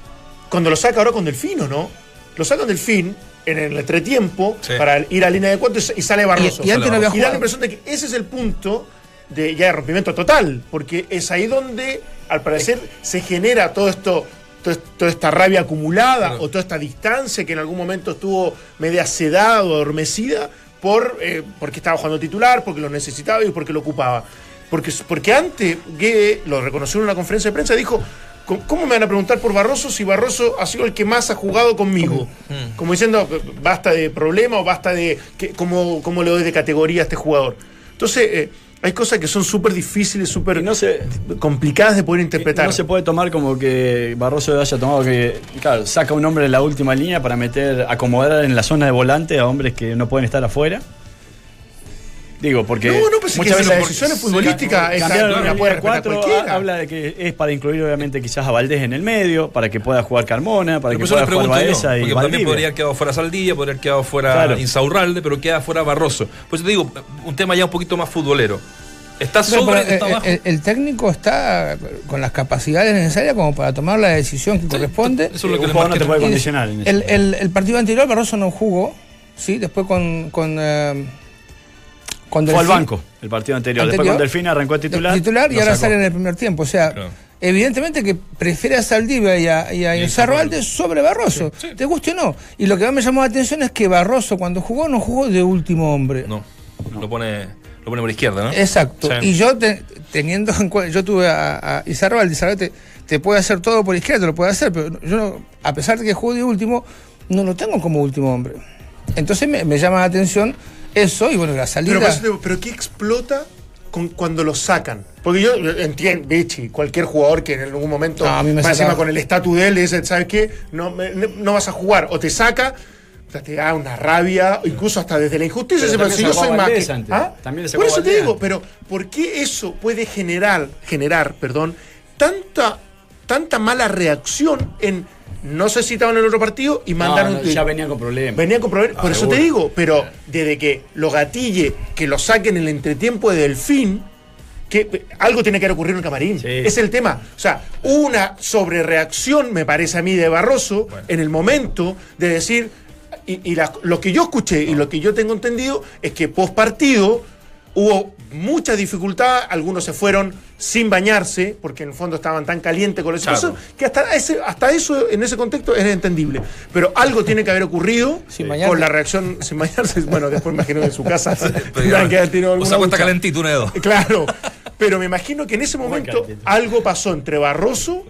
cuando lo saca ahora con Delfino, ¿no? Lo saca con Delfín en el entretiempo Sí. para ir a línea de cuatro y sa- y sale Barroso. Y, y antes no había Y da la jugado. impresión de que ese es el punto de ya de rompimiento total, porque es ahí donde, al parecer, se genera todo esto, toda esta rabia acumulada Claro. o toda esta distancia que en algún momento estuvo media sedada o adormecida por, eh, porque estaba jugando titular, porque lo necesitaba y porque lo ocupaba. Porque, porque antes Guede lo reconoció en una conferencia de prensa dijo, "¿Cómo- ¿cómo me van a preguntar por Barroso si Barroso ha sido el que más ha jugado conmigo? Como diciendo, basta de problema o basta de que, cómo, cómo le doy de categoría a este jugador. Entonces, eh, Hay cosas que son súper difíciles, súper Y no se- complicadas de poder interpretar. No se puede tomar como que Barroso haya tomado que, claro, saca un hombre en la última línea para meter, acomodar en la zona de volante a hombres que no pueden estar afuera. Digo, porque No, no, pues es que muchas si veces la decisión es futbolística, esa cambiar la la puede línea respetar 4 cualquiera. habla de que es para incluir obviamente quizás a Valdés en el medio, para que pueda jugar Carmona, para Pero que por eso pueda jugar Baeza y porque también podría haber quedado fuera Saldilla, podría haber quedado fuera Claro. Insaurralde, pero queda fuera Barroso. Pues te digo, un tema ya un poquito más futbolero. ¿Está sobre, pero, está eh, abajo? el, el técnico está con las capacidades necesarias como para tomar la decisión que corresponde. Eso es lo que un le jugador no te puede condicionar. en eso. el, el- el partido anterior Barroso no jugó, sí, después con con, eh, con Fue al banco el partido anterior. Después con Delfín arrancó a titular. titular y ahora sacó. sale en el primer tiempo. O sea, Claro. evidentemente que prefiere a Saldivia y a, y a Y a Insaurralde sobre Barroso, Sí, sí. te guste o no. Y lo que más me llamó la atención es que Barroso cuando jugó no jugó de último hombre. No, lo pone, lo pone por izquierda, ¿no? Exacto. Sí. Y yo te- teniendo en cuenta, yo tuve a, a Izarralde te, te puede hacer todo por izquierda, te lo puede hacer, pero yo no- a pesar de que jugó de último, no lo tengo como último hombre. Entonces me, me llama la atención eso y bueno, la salida. Pero, eso pero ¿qué explota con, cuando lo sacan? Porque yo entiendo, Vichy, cualquier jugador que en algún momento, No, a mí me más encima con el estatus de él, dice, ¿sabes qué? No, me- no vas a jugar. O te saca, o sea, te da una rabia, incluso hasta desde la injusticia. Pero se también si yo soy más que-. ¿Ah? También Por eso te digo, antes. pero ¿por qué eso puede generar, generar, perdón, tanta, tanta mala reacción en no se citaban en el otro partido y No, mandaron no, tuit? ya venían con problemas. Venían con problemas. Por Ah, eso seguro. te digo, pero desde que lo gatille, que lo saquen en el entretiempo de Delfín, que eh, algo tiene que haber ocurrido en el camarín. Sí. Es el tema. O sea, una sobrereacción, me parece a mí, de Barroso en el momento de decir. Y, y la- lo que yo escuché y lo que yo tengo entendido es que post partido hubo mucha dificultad, algunos se fueron sin bañarse, porque en el fondo estaban tan calientes con esa Claro. que hasta, ese, hasta eso, en ese contexto, es entendible. Pero algo tiene que haber ocurrido Sin bañarse. con la reacción sin bañarse. Bueno, después me imagino que en su casa que haber tenido o alguna sea, cuesta ducha. calentito un dedo. Claro, pero me imagino que en ese momento algo pasó entre Barroso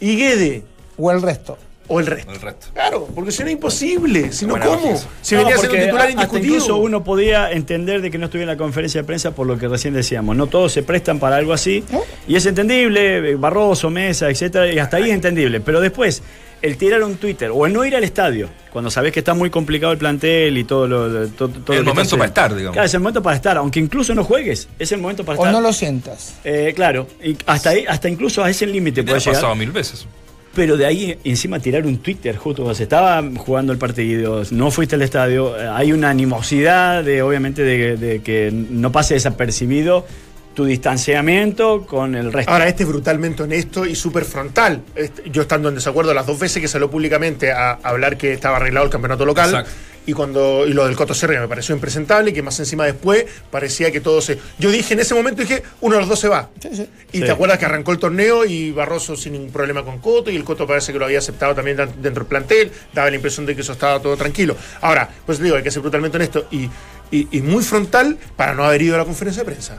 y Guede o el resto. O el resto. El resto. Claro, porque si no es imposible, si no, ¿cómo? Si No, venía siendo porque titular a- hasta indiscutido. incluso uno podía entender de que no estuviera en la conferencia de prensa por lo que recién decíamos. No todos se prestan para algo así. Y es entendible, eh, Barroso, Mesa, etcétera, y hasta ahí es entendible. Pero después, el tirar un Twitter o el no ir al estadio, cuando sabés que está muy complicado el plantel y todo lo. todo, todo El lo que momento para estar, digamos. Claro, es el momento para estar, aunque incluso no juegues, es el momento para O estar. no lo sientas. Eh, claro, y hasta ahí, hasta incluso a ese límite Te puede ha llegar. pasado mil veces. Pero de ahí encima tirar un Twitter justo cuando se estaba jugando el partido, no fuiste al estadio, eh, hay una animosidad de obviamente de, de que no pase desapercibido tu distanciamiento con el resto. Ahora, este es brutalmente honesto y súper frontal. Este, Yo estando en desacuerdo las dos veces que salió públicamente a hablar que estaba arreglado el campeonato local. Exacto. Y cuando y lo del Coto Serra me pareció impresentable, y que más encima después parecía que todo se. Yo dije en ese momento, dije, uno de los dos se va. Sí, sí. Y Sí. te acuerdas que arrancó el torneo y Barroso sin ningún problema con Coto, y el Coto parece que lo había aceptado también dentro del plantel, daba la impresión de que eso estaba todo tranquilo. Ahora, pues digo, hay que ser brutalmente honesto y, y- y muy frontal para no haber ido a la conferencia de prensa.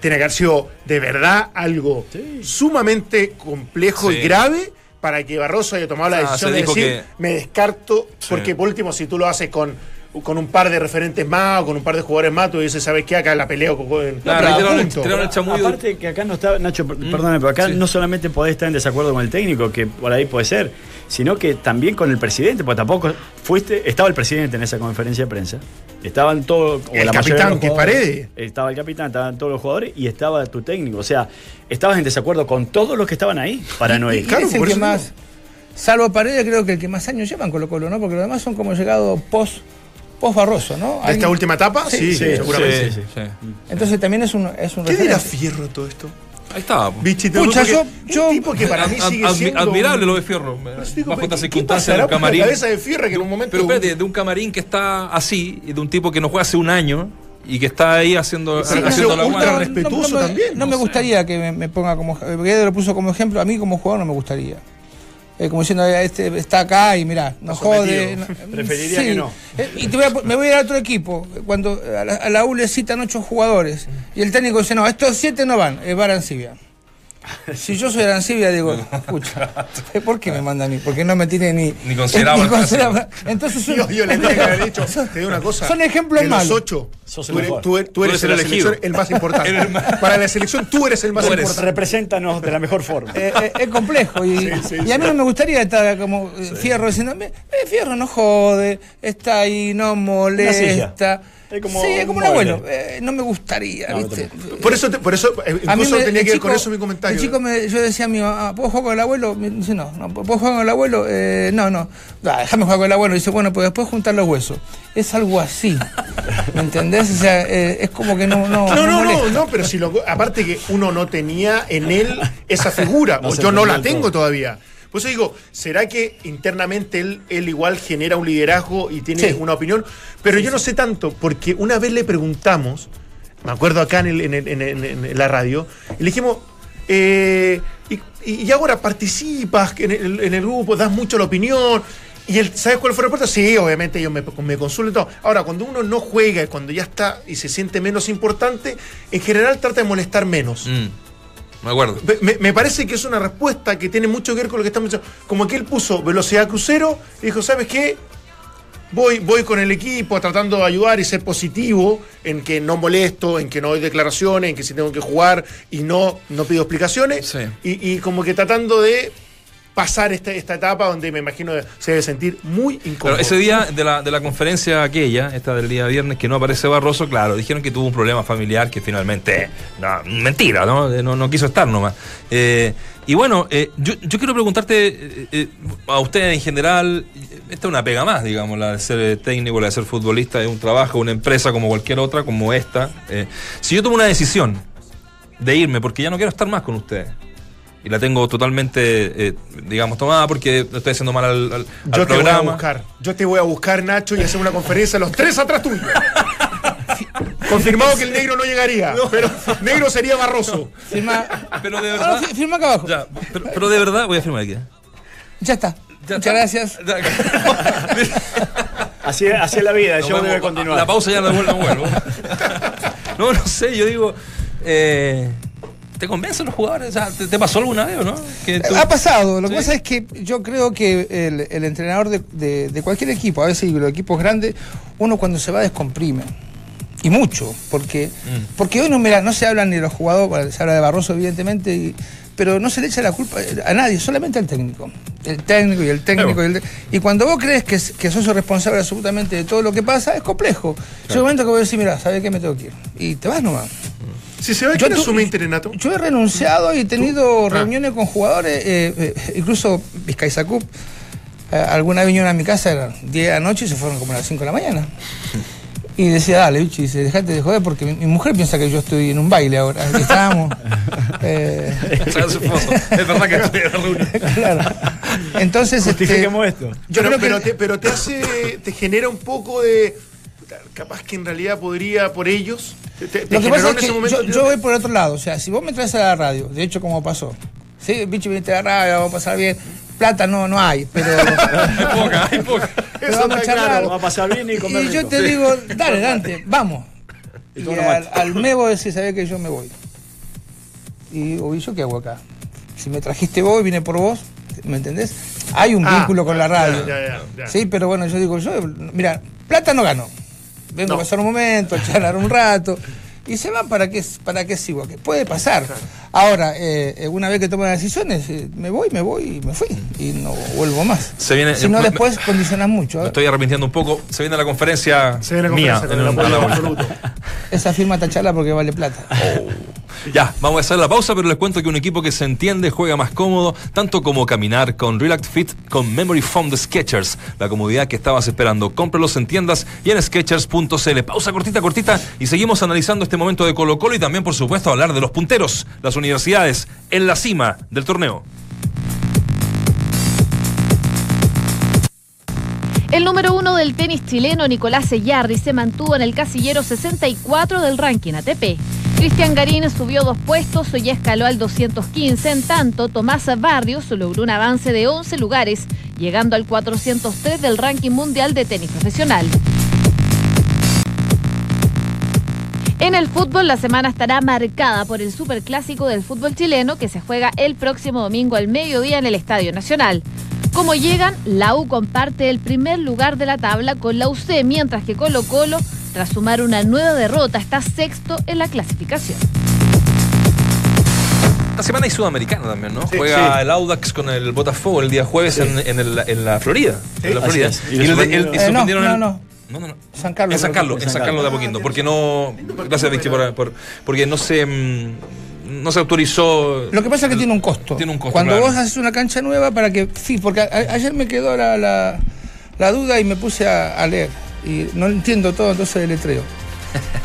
Tiene que haber sido de verdad algo sumamente complejo Sí. y grave para que Barroso haya tomado la Ah, decisión se de decir, que- me descarto, Sí. porque por último, si tú lo haces con, con un par de referentes más o con un par de jugadores más, tú dices, ¿sabes qué? Acá la peleo con, el-. Aparte que acá no está, Nacho, per- perdóname, pero acá sí. no solamente podés estar en desacuerdo con el técnico, que por ahí puede ser, sino que también con el presidente, porque tampoco fuiste, estaba el presidente en esa conferencia de prensa, estaban todos, El la capitán, los que Paredes. Estaba el capitán, estaban todos los jugadores y estaba tu técnico, o sea, estabas en desacuerdo con todos los que estaban ahí para no ir. Claro, es el por que más, salvo Paredes, creo que el que más años llevan Colo Colo, ¿no? Porque los demás son como llegado post, post Barroso, ¿no? ¿A esta última etapa? Sí, sí, seguramente. sí, sí. Entonces también es un, es un ¿Qué dirá. Fierro todo esto? Ahí está. Bichi, te Pucha, porque yo- yo- un tipo que para mí sigue admi- siendo... Admirable lo de Fierro. Pero digo, Bajo ¿qué- estas circunstancias en el por la camarín. cabeza de Fierro que en un momento... Pero espérate, de un camarín que está así, y de un tipo que no juega hace un año y que está ahí haciendo, Sí, haciendo la ultra guardia. respetuoso me- también, No no me sé. gustaría que me, me ponga como. Guedes lo puso como ejemplo, a mí como jugador no me gustaría. Eh, como diciendo, este está acá y mirá, no Está jode. no- Preferiría que no. Eh, y te voy a me voy a ir a otro equipo. Cuando a la, a la U le citan ocho jugadores y el técnico dice, no, estos siete no van, es Barancibia. Si yo soy Arancibia, digo, escucha, ¿por qué me manda a mí? Porque no me tiene ni. Ni considerado. Entonces, Yo, yo le tengo que haber dicho, te digo una cosa. Son ejemplos de los malos. ocho, Sos el tú eres, tú tú el elegido. el más importante. Para la selección tú eres el más Tú eres. importante. Represéntanos de la mejor forma. eh, eh, es complejo y, Sí, sí, y a mí no me gustaría estar como eh, Fierro diciendo, "Me- eh, Fierro no jode, está ahí, no molesta. Es como sí, es un como un abuelo. eh, no me gustaría, No, ¿viste? Por eso, te- por eso eh, A mí incluso me- tenía que ver con eso mi comentario. de chico me- yo decía a mi mamá, ¿puedo jugar con el abuelo? Me dice, no, no, ¿puedo jugar con el abuelo? Eh, no, no, Ah, déjame jugar con el abuelo. dice, bueno, pues después juntar los huesos. Es algo así, ¿me entendés? O sea, eh, es como que no... No, No, no, no, pero si lo, aparte que uno no tenía en él esa figura, No o yo no la tengo todo. todavía. Por eso digo, ¿será que internamente él, él igual genera un liderazgo y tiene Sí. una opinión? Pero yo no sé tanto, porque una vez le preguntamos, me acuerdo acá en, el- en el- en el- en la radio, y le dijimos, eh, y, y ahora participas en el, en el grupo, das mucho la opinión. Y él, ¿sabes cuál fue la respuesta? Sí, obviamente ellos me, me consultan y todo. Ahora, cuando uno no juega, cuando ya está y se siente menos importante, en general trata de molestar menos. Mm, me acuerdo. Me, me parece que es una respuesta que tiene mucho que ver con lo que estamos diciendo. Como que él puso velocidad crucero y dijo, ¿sabes qué? Voy, voy con el equipo tratando de ayudar y ser positivo en que no molesto, en que no doy declaraciones, en que si tengo que jugar y no, no pido explicaciones. Sí. Y, y como que tratando de pasar esta, esta etapa donde me imagino se debe sentir muy incómodo. Claro, ese día de la, de la conferencia aquella, esta del día viernes, que no aparece Barroso, claro, dijeron que tuvo un problema familiar que finalmente, no, mentira, ¿no? Eh, No, no quiso estar nomás. Eh, y bueno, eh, yo, yo quiero preguntarte eh, a ustedes en general, esta es una pega más, digamos, la de ser técnico, la de ser futbolista, es un trabajo, una empresa como cualquier otra, como esta. Si yo tomo una decisión de irme porque ya no quiero estar más con ustedes, y la tengo totalmente, eh, digamos, tomada porque estoy haciendo mal al, al- al Yo te voy a programa. buscar. Yo te voy a buscar, Nacho, y hacer una conferencia los tres atrás tuyo. Confirmado que el negro no llegaría, pero negro sería Barroso. Firma, Pero de Ah, verdad. fi- firma acá abajo. Ya, Ya, pero, pero de verdad voy a firmar aquí. ¿eh? está. Ya Muchas gracias. Así, así es la vida, vuelvo- debe continuar. La pausa ya no vuelvo. No, vuelvo. no, no sé, yo digo. eh, ¿Te convencen los jugadores? O sea, ¿te, te pasó alguna vez o no? Que tú- Ha pasado. Lo que Sí. pasa es que yo creo que el, el entrenador de, de- de cualquier equipo, a veces los equipos grandes, uno cuando se va descomprime. Y mucho, porque, Mm. porque hoy no, mira, no se habla ni de los jugadores, bueno, se habla de Barroso, evidentemente, y- pero no se le echa la culpa a nadie, solamente al técnico. El técnico y el técnico. Y, el- y cuando vos crees que, que sos el responsable absolutamente de todo lo que pasa, es complejo. Llega un momento que voy a decir, mira, ¿sabes qué? Me tengo que ir. Y te vas nomás. Si se ve Yo que asume Interenato. Yo he renunciado y he tenido Ah. reuniones con jugadores, eh, eh, incluso Vizcaizacup. Eh, alguna vez vinieron a mi casa, eran 10 de la noche y se fueron como a las 5 de la mañana. Y decía, dale, bicho, y dice, dejate de joder porque mi, mi mujer piensa que yo estoy en un baile ahora. que estábamos. eh, es verdad que estoy en la reunión. claro. Entonces, este, Justifiquemos esto. yo pero, creo que pero te, pero te hace, te genera un poco de. Capaz que en realidad podría por ellos. Te, te- te Lo que pasa es que momento. yo, yo voy por otro lado. O sea, si vos me traes a la radio, de hecho, como pasó, sí, bicho, viniste a la radio, vamos a pasar bien. Plata no, no hay, pero. Hay poca, hay poca. Eso vamos a está charlar. claro. Va a pasar bien y comer Y yo te digo, dale, Dante, vamos. Y Y al, al Mebo decís, sabés que yo me voy. Y digo, ¿y yo qué hago acá? Si me trajiste vos y vine por vos, ¿me entendés? Hay un Ah, vínculo con la radio. ya, ya, ya. Sí, pero bueno, yo digo, yo, mira, plata no gano. Vengo No. a pasar un momento, a charlar un rato. Y se van para qué, para qué sigo, que puede pasar. Ahora, eh, eh, una vez que tomo las decisiones, eh, me voy, me voy y me fui. Y no vuelvo más. Se viene- si no, me- después condicionas mucho. Me estoy arrepintiendo un poco. Se viene la conferencia, Se viene la mía. conferencia con en el la absoluto. Esa firma tachala porque vale plata. Ya, vamos a hacer la pausa, pero les cuento que un equipo que se entiende juega más cómodo, tanto como caminar con Relax Fit con Memory Foam de Sketchers. La comodidad que estabas esperando. Cómpralos en tiendas y en Sketchers.cl. Pausa cortita, cortita y seguimos analizando este momento de Colo Colo y también, por supuesto, hablar de los punteros, las universidades en la cima del torneo. El número uno del tenis chileno, Nicolás Sellarri, se mantuvo en el casillero 64 del ranking ATP. Cristian Garín subió dos puestos y escaló al 215. En tanto, Tomás Barrios logró un avance de 11 lugares, llegando al 403 del ranking mundial de tenis profesional. En el fútbol, la semana estará marcada por el superclásico del fútbol chileno que se juega el próximo domingo al mediodía en el Estadio Nacional. Como llegan, la U comparte el primer lugar de la tabla con la UC, mientras que Colo Colo, tras sumar una nueva derrota, está sexto en la clasificación. Esta semana hay Sudamericana también, ¿no? Sí, Juega sí. el Audax con el Botafogo el día jueves en, en el- en la Florida. en la Florida. Y, el- el- Eh, no, no, el- no. No, no, no. San Carlos. En San Carlos, en San Carlos de Apoquindo. Porque no. Gracias, Vichy, por, por- porque no se. mm, No se autorizó. Lo que pasa es que tiene un costo. Tiene un costo, Cuando claro. vos haces una cancha nueva para que. Sí, porque a- ayer me quedó la, la- la duda y me puse a, a leer. Y no entiendo todo, entonces deletreo.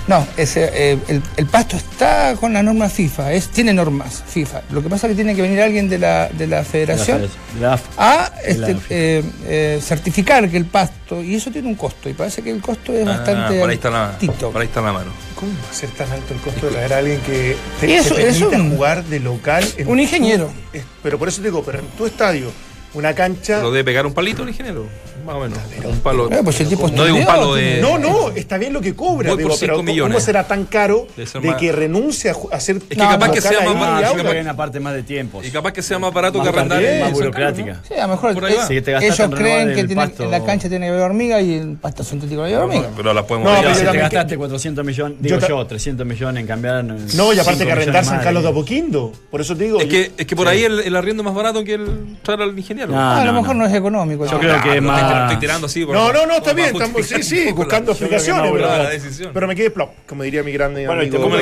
No, ese, eh, el, el pasto está con la norma FIFA, es, tiene normas FIFA. Lo que pasa es que tiene que venir alguien de la, de la federación la a este, eh, eh, certificar que el pasto, y eso tiene un costo, y parece que el costo es Ah, bastante por ahí está la, altito. por ahí está la mano. ¿Cómo va a ser tan alto el costo de traer a alguien que te, eso- te permita eso- jugar de local? en Un ingeniero. tu- es- pero por eso te digo, pero en tu estadio, una cancha. ¿Lo debe pegar un palito el ingeniero? Más o menos. Un palo. Eh, pues el tipo no digo un palo de. No, no, está bien lo que cobra, digo, por pero cinco ¿cómo- millones. ¿cómo será tan caro de más- que renuncie a, hacer Es que capaz que sea más barato, capaz parte más de tiempos. Y capaz que sea más barato Más que arrendar más Carlos, burocrática. Sí, a lo mejor Por ahí va. es- Sí, te ellos creen que tiene- pasto. en la cancha tiene que haber hormiga y el pasto sintético no hay hormiga. Pero las podemos No, pero si te gastaste 400 millones, digo Yo ta- yo, 300 millones en cambiar. No, y aparte 5 que arrendar San más Carlos de Apoquindo. Por eso te digo. Es que, es que por ahí el, el arriendo es más barato que el traer al ingeniero. No, Ah, a lo no, mejor no, es económico. Yo ¿no? creo que más- Estoy, estoy tirando así. por- No, no, no, está como bien. Estamos, sí, sí, buscando explicaciones. no, pero, pero me quedé plop, como diría mi grande Bueno, y amigo. A Temuco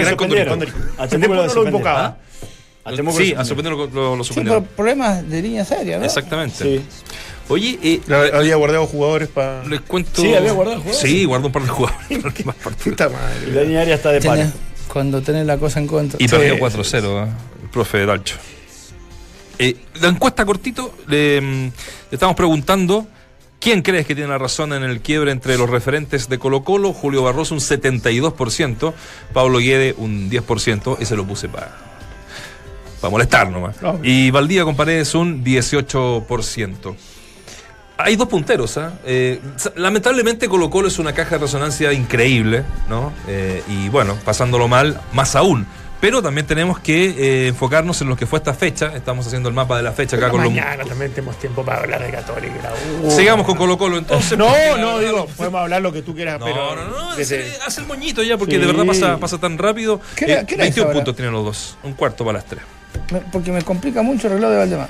Temuco lo no lo invocaba. A Temuco Sí, a sorprenderlo lo, lo Sí, por problemas de línea seria, ¿no? Exactamente. Sí. Oye, eh, Había guardado jugadores para. les cuento. Sí, había guardado jugadores. Sí, guardó un par de jugadores. Puta madre. la línea aérea está de. Tenés- cuando tenés la cosa en contra. Y Sí. perdió 4-0, ¿eh? el profe Dalcho. Eh, la encuesta cortito, le, mm, le estamos preguntando quién crees que tiene la razón en el quiebre entre los referentes de Colo Colo. Julio Barroso un 72%, Pablo Guede un 10%, ese lo puse para para molestar nomás. No. Y Valdía con Paredes un 18%. Hay dos punteros, ¿ah? Eh, lamentablemente Colo Colo es una caja de resonancia increíble, ¿no? Eh, y bueno, pasándolo mal, más aún. Pero también tenemos que eh, enfocarnos en lo que fue esta fecha. Estamos haciendo el mapa de la fecha acá con los... Mañana también tenemos tiempo para hablar de Católica. y la U. Sigamos con Colo Colo entonces. No, no, digo, podemos hablar lo que tú quieras, No, pero. no, no, desde- hace el moñito ya, porque Sí. de verdad pasa, pasa tan rápido. ¿Qué Eh, qué hora es 21 ahora? puntos tienen los dos, un cuarto para las tres. Me- porque me complica mucho el reloj de Valdemar.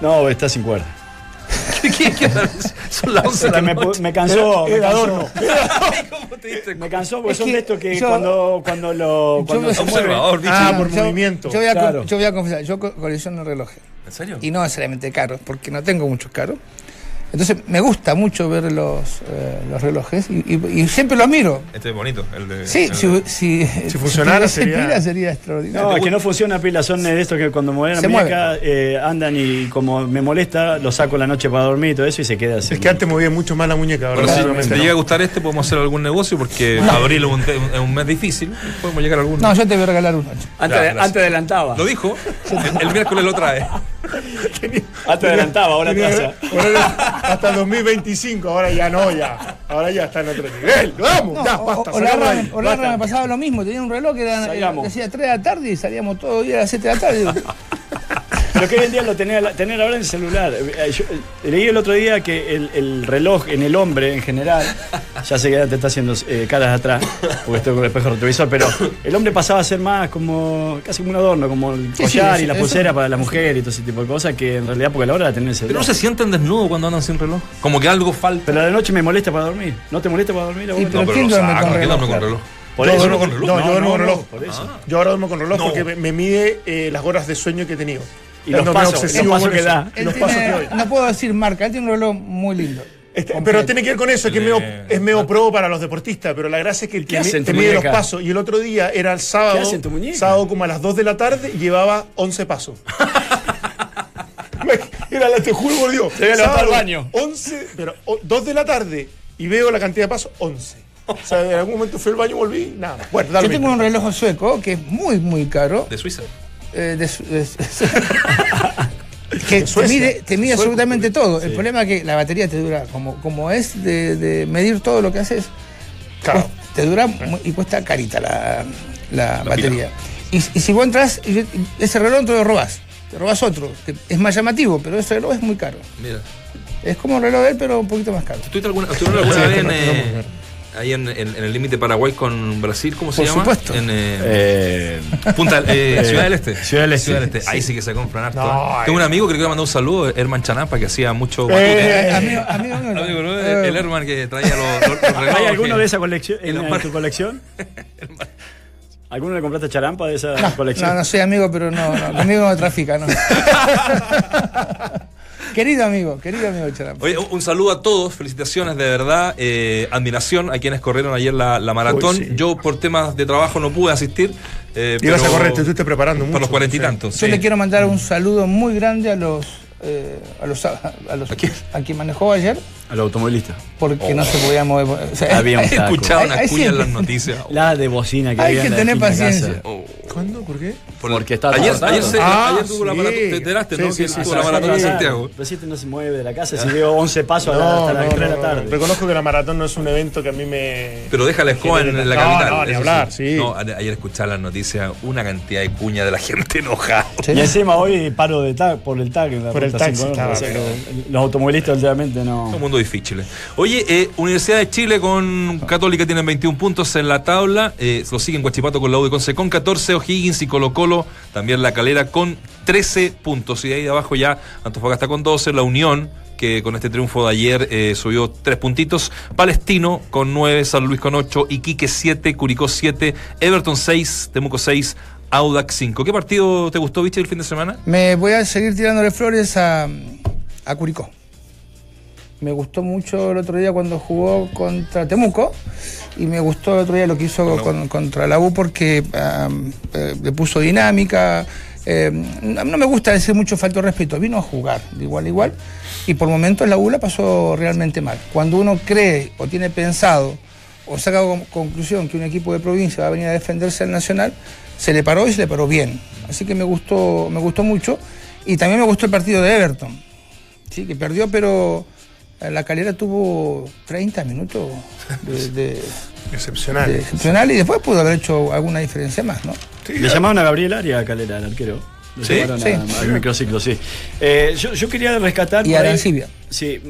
No, está sin cuerda. Son las 11 de la que me, noche. me cansó. Me cansó. adorno. ¿Cómo te diste Me cansó porque Es son que de estos que yo- cuando, cuando lo. Cuando yo- se mueve. Observador, bicho. Ah, por Yo- movimiento. Yo voy, a, Claro. yo voy a confesar, yo co- colecciono relojes. ¿En serio? Y no necesariamente caros, porque no tengo muchos caros. Entonces me gusta mucho ver los, eh, los relojes y, y- y siempre los miro. Este es bonito, el de. Sí, el si, de- si, Si funcionara, sería- pila sería extraordinario. No, es que no funciona pila, son de estos que cuando mueven la muñeca eh, andan y como me molesta, lo saco la noche para dormir y todo eso y se queda así. Es que antes movía mucho más la muñeca, ahora si te no. llega a gustar este, podemos hacer algún negocio porque abril es un, te- es un mes difícil. Podemos llegar a algún. No, yo te voy a regalar uno. antes, Ya, antes adelantaba. Lo dijo, el, el miércoles lo trae. Antes adelantaba, ahora ahora hasta el 2025, ahora ya no, ya. Ahora ya está en otro nivel. Vamos, No, ya, basta. Olarra, ahí, Olarra basta. me pasaba lo mismo, tenía un reloj que era, Salgamos. decía 3 de la tarde y salíamos todos los días a las 7 de la tarde. Pero que hoy en día lo tenés, tenés ahora en el celular. Eh, yo, eh, leí el otro día que el, el reloj en el hombre en general, ya sé que te está haciendo eh, caras atrás, porque estoy con el espejo retrovisor, pero el hombre pasaba a ser más como casi como un adorno, como el Sí, collar sí, y la eso- pulsera para la mujer y todo ese tipo de cosas, que en realidad porque a la hora la tenés en el Pero celular. no se sienten desnudos cuando andan sin reloj. Como que algo falta. Pero a la noche me molesta para dormir. ¿No te molesta para dormir? a vos? Sí, No, pero pero ¿quién lo duerme sacan, con ¿quién reloj? duerme con reloj? Por Yo duermo con reloj. No, yo duermo con reloj. Por eso. Yo ahora duermo con reloj No. porque me, me mide eh, las horas de sueño que he tenido. Y los pasos, obsesiono los pasos que da. Y Él los pasos que tiene- doy. no puedo decir marca, él tiene un reloj muy lindo. Este, pero tiene que ver con eso, que es medio, es medio pro para los deportistas, pero la gracia es que te, te mide los pasos. Y el otro día era el sábado, sábado como a las 2 de la tarde llevaba 11 pasos. Me- era la te juro por Dios. Te voy a levantar sábado, al baño. 11, pero o- 2 de la tarde y veo la cantidad de pasos, 11. O sea, en algún momento fui al baño y volví, nada. Bueno, Yo tengo un reloj sueco que es muy, muy caro. De Suiza. Eh, de de- que te mide, te mide absolutamente todo. El problema es que la batería te dura, como, como es de, de medir todo lo que haces, Claro. pues, te dura y cuesta carita la, la batería. Y, y si vos entras, ese reloj te lo robás. Te robás otro, que es más llamativo, pero ese reloj es muy caro. Mira. Es como un reloj de él, pero un poquito más caro. ¿Estuviste alguna, alguna vez en, eh, ahí en, en- en el límite Paraguay con Brasil? ¿Cómo se Por llama? supuesto. En, eh, Eh, Punta, eh, Eh, Ciudad del Este. Ciudad del Este. Ahí sí que se compran harto. No, ¿eh? Tengo un amigo que le quiero mandar un saludo, Herman Chanapa, que hacía mucho. Eh, amigo, amigo, no. Amigo, ¿no? Eh, El Herman que traía los, los- los relojes. ¿Hay alguno de esa colección en, la en mar- tu colección? ¿Alguno le compraste charampa de esa colección? No, no soy amigo, pero no, no conmigo no trafica, no. querido amigo, querido amigo Charampa. Oye, un saludo a todos, felicitaciones de verdad, eh, admiración a quienes corrieron ayer la, la maratón. Uy, sí. Yo por temas de trabajo no pude asistir. Eh, Ibas a correr, te estuviste preparando mucho. Para los cuarenta y Sí. tantos. Yo sí. le quiero mandar un saludo muy grande a los eh, a los a, los ¿A quién? a quien manejó ayer Al automovilista. porque no se podía mover. O sea, Había un He taco. escuchado una hay cuña en las noticias. La de bocina que Hay había que tener paciencia. casa. Oh, ¿Cuándo? ¿Por qué? por- Porque está ayer, ayer, se- Ah, ayer tuvo la maratón. Te enteraste, Sí, ¿no? sí, que sí, tuvo la maratón de. Santiago. Pero si este no se mueve de la casa, si dio 11 pasos a la- hasta las 3 de la tarde. Reconozco que la maratón no es un evento que a mí me. Pero deja la escoba en, en la No, capital. no, ni hablar, sí. No, a- ayer escuchaba las noticias, una cantidad de cuña de la gente enojada. Y encima hoy paro de tag, por el tag Por el ruta taxi 5, estaba, o sea, pero- que Los automovilistas últimamente no. Mundo difícil. Oye, eh, Universidad de Chile con Católica tienen 21 puntos en la tabla. Eh, lo siguen Guachipato con la U de Conce con 14, O'Higgins y Colo Colo, también la Calera con 13 puntos. Y ahí de abajo ya Antofagasta con 12, la Unión que con este triunfo de ayer eh, subió 3 puntitos, Palestino con 9, San Luis con 8, Iquique 7, Curicó 7, Everton 6, Temuco 6, Audax 5. ¿Qué partido te gustó, Vichy, el fin de semana? Me voy a seguir tirándole flores a, a Curicó. Me gustó mucho el otro día cuando jugó contra Temuco y me gustó el otro día lo que hizo con- contra la U porque eh, le puso dinámica. eh, no, no me gusta decir mucho falto de respeto, vino a jugar de igual a igual y por momentos la U la pasó realmente mal. Cuando uno cree o tiene pensado o saca como conclusión que un equipo de provincia va a venir a defenderse al Nacional, se le paró y se le paró bien. Así que me gustó, me gustó mucho. Y también me gustó el partido de Everton. Sí, que perdió, pero la calera tuvo 30 minutos de, de- Excepcional. de excepcional y después pudo haber hecho alguna diferencia más, ¿no? Le llamaban a Gabriel Aria Calera, el arquero. Le ¿Sí? llamaron a- Sí. al microciclo, sí. Eh, yo, yo quería rescatar. Y Arancibia. Sí.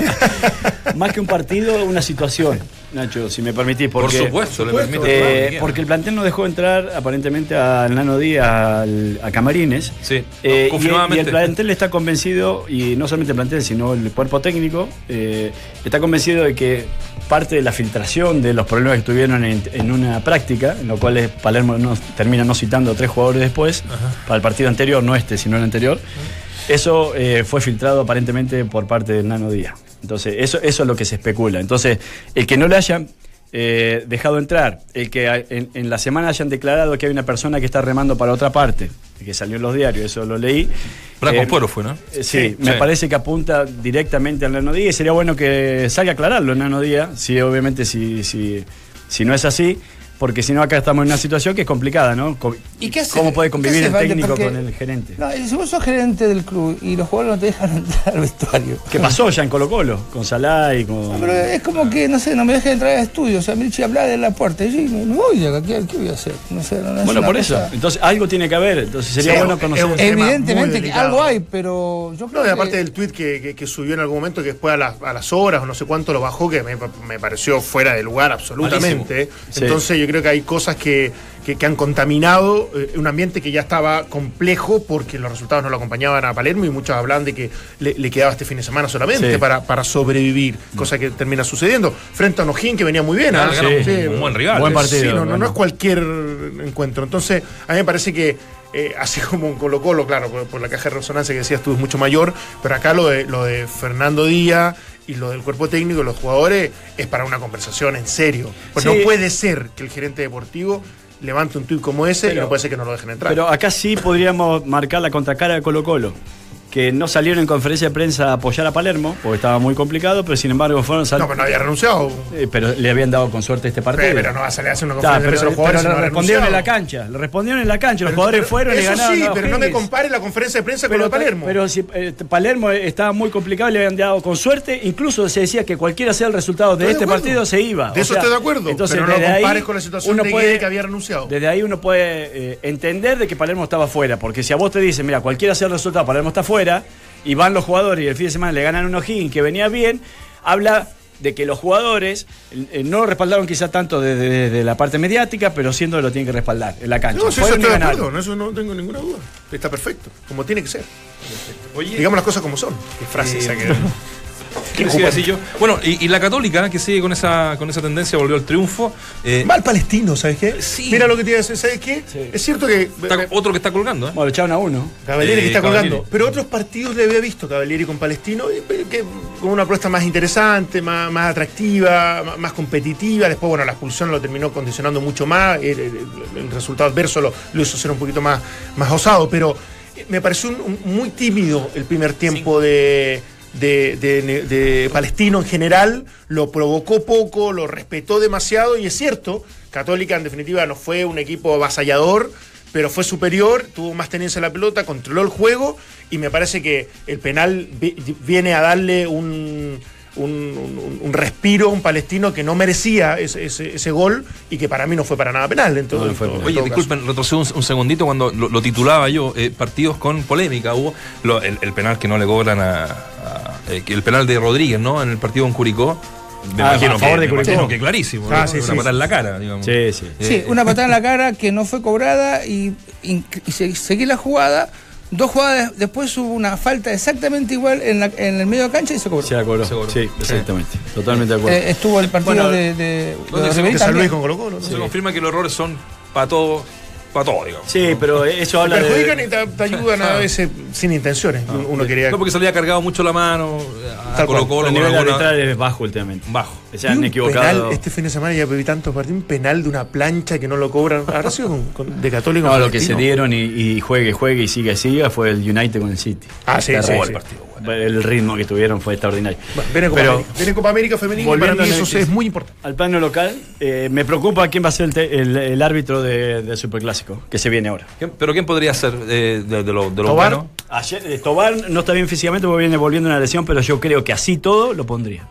Más que un partido, una situación, Nacho, si me permitís. Porque, Por supuesto, le eh, todo lo que quiera. porque el plantel no dejó entrar aparentemente al Nano Díaz al- a Camarines. Sí, Eh, y- el plantel está convencido, y no solamente el plantel, sino el cuerpo técnico, eh, está convencido de que parte de la filtración de los problemas que tuvieron en, en una práctica, en lo cual Palermo no- termina no citando a tres jugadores después, para el partido anterior, no este, sino el anterior, eso eh, fue filtrado aparentemente por parte del Nano Díaz. Entonces, eso, eso es lo que se especula. Entonces, el que no le hayan eh, dejado entrar, el que en, en la semana hayan declarado que hay una persona que está remando para otra parte, que salió en los diarios, eso lo leí. Blanco Eh, fue, ¿no? eh, Sí, Sí, me sí. parece que apunta directamente al Nano Díaz y sería bueno que salga a aclararlo el Nano Díaz, si obviamente si, si, si no es así, porque si no acá estamos en una situación que es complicada, ¿no? ¿Y qué hace- ¿Cómo puede qué convivir hace, el técnico Porque- con el gerente? No, y si vos sos gerente del club y los jugadores no te dejan entrar al vestuario. ¿Qué pasó ya en Colo Colo? Con Salah y con... No, pero es como que, no sé, no me dejan entrar al estudio. O sea, Mirchi habla de la puerta. Y yo me, me voy acá. ¿Qué, qué voy a hacer? No sé, no, no Bueno, por eso. Entonces algo tiene que haber. Entonces sería Sí, bueno conocer. un- tema Evidentemente que algo hay, pero yo creo No, y que... aparte del tweet que, que- que subió en algún momento, que después a, las- a las horas o no sé cuánto lo bajó, que me, me pareció fuera de lugar absolutamente. Sí. Entonces yo creo que hay cosas que, que- que han contaminado eh, un ambiente que ya estaba complejo porque los resultados no lo acompañaban a Palermo y muchos hablan de que le, le quedaba este fin de semana solamente Sí. para, para sobrevivir, cosa que termina sucediendo. Frente a Ojín que venía muy bien. Ah, claro, sí, un buen rival. Buen eh. partido. No, no, no bueno. es cualquier encuentro. Entonces, a mí me parece que, eh, así como en Colo Colo, claro, por, por la caja de resonancia que decías tú es mucho mayor, pero acá lo de, lo de Fernando Díaz y lo del cuerpo técnico y los jugadores es para una conversación en serio. Pues Sí. no puede ser que el gerente deportivo levante un tuit como ese y no puede ser que no lo dejen entrar. Pero acá sí podríamos marcar la contracara de Colo Colo. Que no salieron en conferencia de prensa a apoyar a Palermo, porque estaba muy complicado, pero sin embargo fueron sal- No, pero no había renunciado. Eh, pero le habían dado con suerte este partido. Pero no va a salir a hacer una conferencia de pero, prensa los jugadores. pero no respondieron en la cancha, le respondieron en la cancha, los Pero- jugadores pero- fueron y ganaron. sí, pero no me compare la conferencia de prensa con Pero, lo de Palermo. pero si eh, Palermo estaba muy complicado le habían dado con suerte, incluso se decía que cualquiera sea el resultado de este acuerdo. partido se iba. De O eso sea, estoy de acuerdo, Entonces, pero no lo ahí compares con la situación uno de puede- que había renunciado. Desde ahí uno puede eh, entender de que Palermo estaba fuera, porque si a vos te dicen, mira, cualquiera sea el resultado, Palermo está fuera, y van los jugadores y el fin de semana le ganan un O'Higgins que venía bien, habla de que los jugadores eh, no lo respaldaron quizá tanto desde desde la parte mediática, pero siendo que lo tienen que respaldar en la cancha. No, sí, eso estoy de acuerdo, en eso no tengo ninguna duda. Está perfecto, como tiene que ser. Digamos las cosas como son. Qué frase esa que. ¿Qué decir? Bueno, y, y la Católica, que sigue con esa, con esa tendencia, volvió al triunfo. eh, Mal palestino, ¿sabes qué? Sí. Mira lo que te iba a decir, ¿sabes qué? Es cierto que. está otro que está colgando, ¿eh? Bueno, echaron a uno. Cavalieri Eh, que está Cavalieri. colgando. Pero otros partidos le había visto Cavalieri con Palestino eh, que, con una apuesta más interesante, más, más atractiva, más, más competitiva. Después, bueno, la expulsión lo terminó condicionando mucho más. El, el- el resultado adverso lo, lo hizo ser un poquito más, más osado. Pero eh, me pareció un- un- muy tímido el primer tiempo de. De, de- de Palestino en general, lo provocó poco, lo respetó demasiado y es cierto, Católica en definitiva no fue un equipo avasallador, pero fue superior, tuvo más tenencia en la pelota, controló el juego y me parece que el penal vi- viene a darle un, un, un- un respiro a un palestino que no merecía ese, ese- ese gol y que para mí no fue para nada penal. En todo- No, no en fue todo- penal. en Oye, disculpen, retrocedo un, un segundito cuando lo, lo titulaba yo, eh, partidos con polémica. Hubo lo- el, el penal que no le cobran a. a- eh, el penal de Rodríguez, ¿no? En el partido con Curicó. Me Ah, imagino a favor que, de me Curicó. imagino que clarísimo. Ah, ¿no? sí, Una sí, patada sí. en la cara, digamos. Sí, sí. Sí, Eh, una patada en la cara que no fue cobrada y, y, y se- seguí la jugada. Dos jugadas después hubo una falta exactamente igual en, la- en el medio de cancha y se cobró. Se la cobró. Se cobró. Sí, exactamente. Totalmente de acuerdo. Eh, estuvo el partido Bueno, de, de, ¿dónde de De San. Luis con Colo Colo, ¿no? Se confirma que los errores son para todo, para todo, digamos. sí, pero eso habla perjudican de... y te, te ayudan a veces sin intenciones. Uno quería. No porque se le había cargado mucho la mano, a Tal Colo. Colo el nivel arbitral es bajo últimamente. bajo. Se han equivocado. penal, este fin de semana ya viví tantos partidos, un penal de una plancha que no lo cobran. ¿Habrá sido con- con- de Católico? No, con lo que se dieron y, y juegue, juegue y siga, siga fue el United con el City. Ah, sí, sí, sí. partido. El ritmo que tuvieron fue extraordinario. Bueno, viene Copa Pero- América. Viene Copa América femenina y para Volviendo mí la eso es muy importante. Al plano local, eh, me preocupa quién va a ser el, te- el- el árbitro de- del Superclásico, que se viene ahora. ¿Quién- ¿Pero quién podría ser eh, de, de lo, de lo Tobar. bueno? Ayer, eh, Tobar no está bien físicamente porque viene volviendo una lesión, pero yo creo que así todo lo pondría.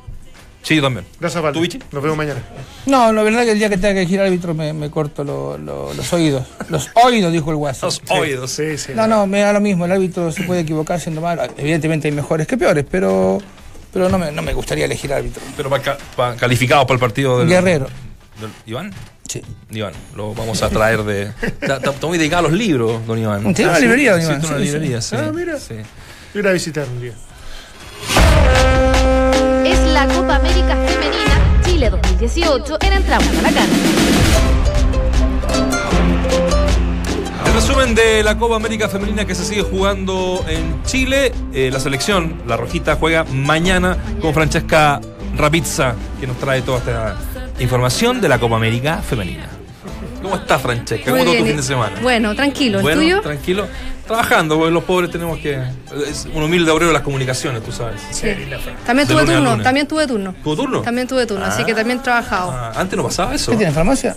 Sí, yo también. Gracias, Valdo. ¿Tú, Vichy? Nos vemos mañana. No, la verdad que el día que tenga que elegir árbitro me, me corto lo- lo- los oídos. Los oídos, dijo el guaso. Los oídos. Sí, sí. No, no, me da lo mismo. El árbitro se puede equivocar siendo mal. Evidentemente hay mejores que peores, pero, pero no, me, no me gustaría elegir árbitro. Pero para, para- calificado para el partido del. Guerrero. del- ¿Iván? Sí. Iván, lo vamos a traer de. Está muy dedicado a los libros, don Iván. Tiene una librería, don Iván, una sí, sí. librería, sí. Ah, mira. Sí. Yo iré a visitar un día. Es la Copa América Femenina Chile 2018 en Entramos a la Cancha. El resumen de la Copa América Femenina que se sigue jugando en Chile. Eh, la selección, la Rojita, juega mañana con Francesca Rapizza, que nos trae toda esta información de la Copa América Femenina. ¿Cómo está Francesca? ¿Cómo estuvo tu fin de semana? Bueno, tranquilo. ¿El Bueno, tuyo? tranquilo. Trabajando, porque los pobres tenemos que. Es un humilde obrero de las comunicaciones, tú sabes. Sí. También tuve turno, también tuve turno. ¿Tuvo turno? También tuve turno, así Ah. que también he trabajado. Ah, antes no pasaba eso. ¿Qué tiene farmacia?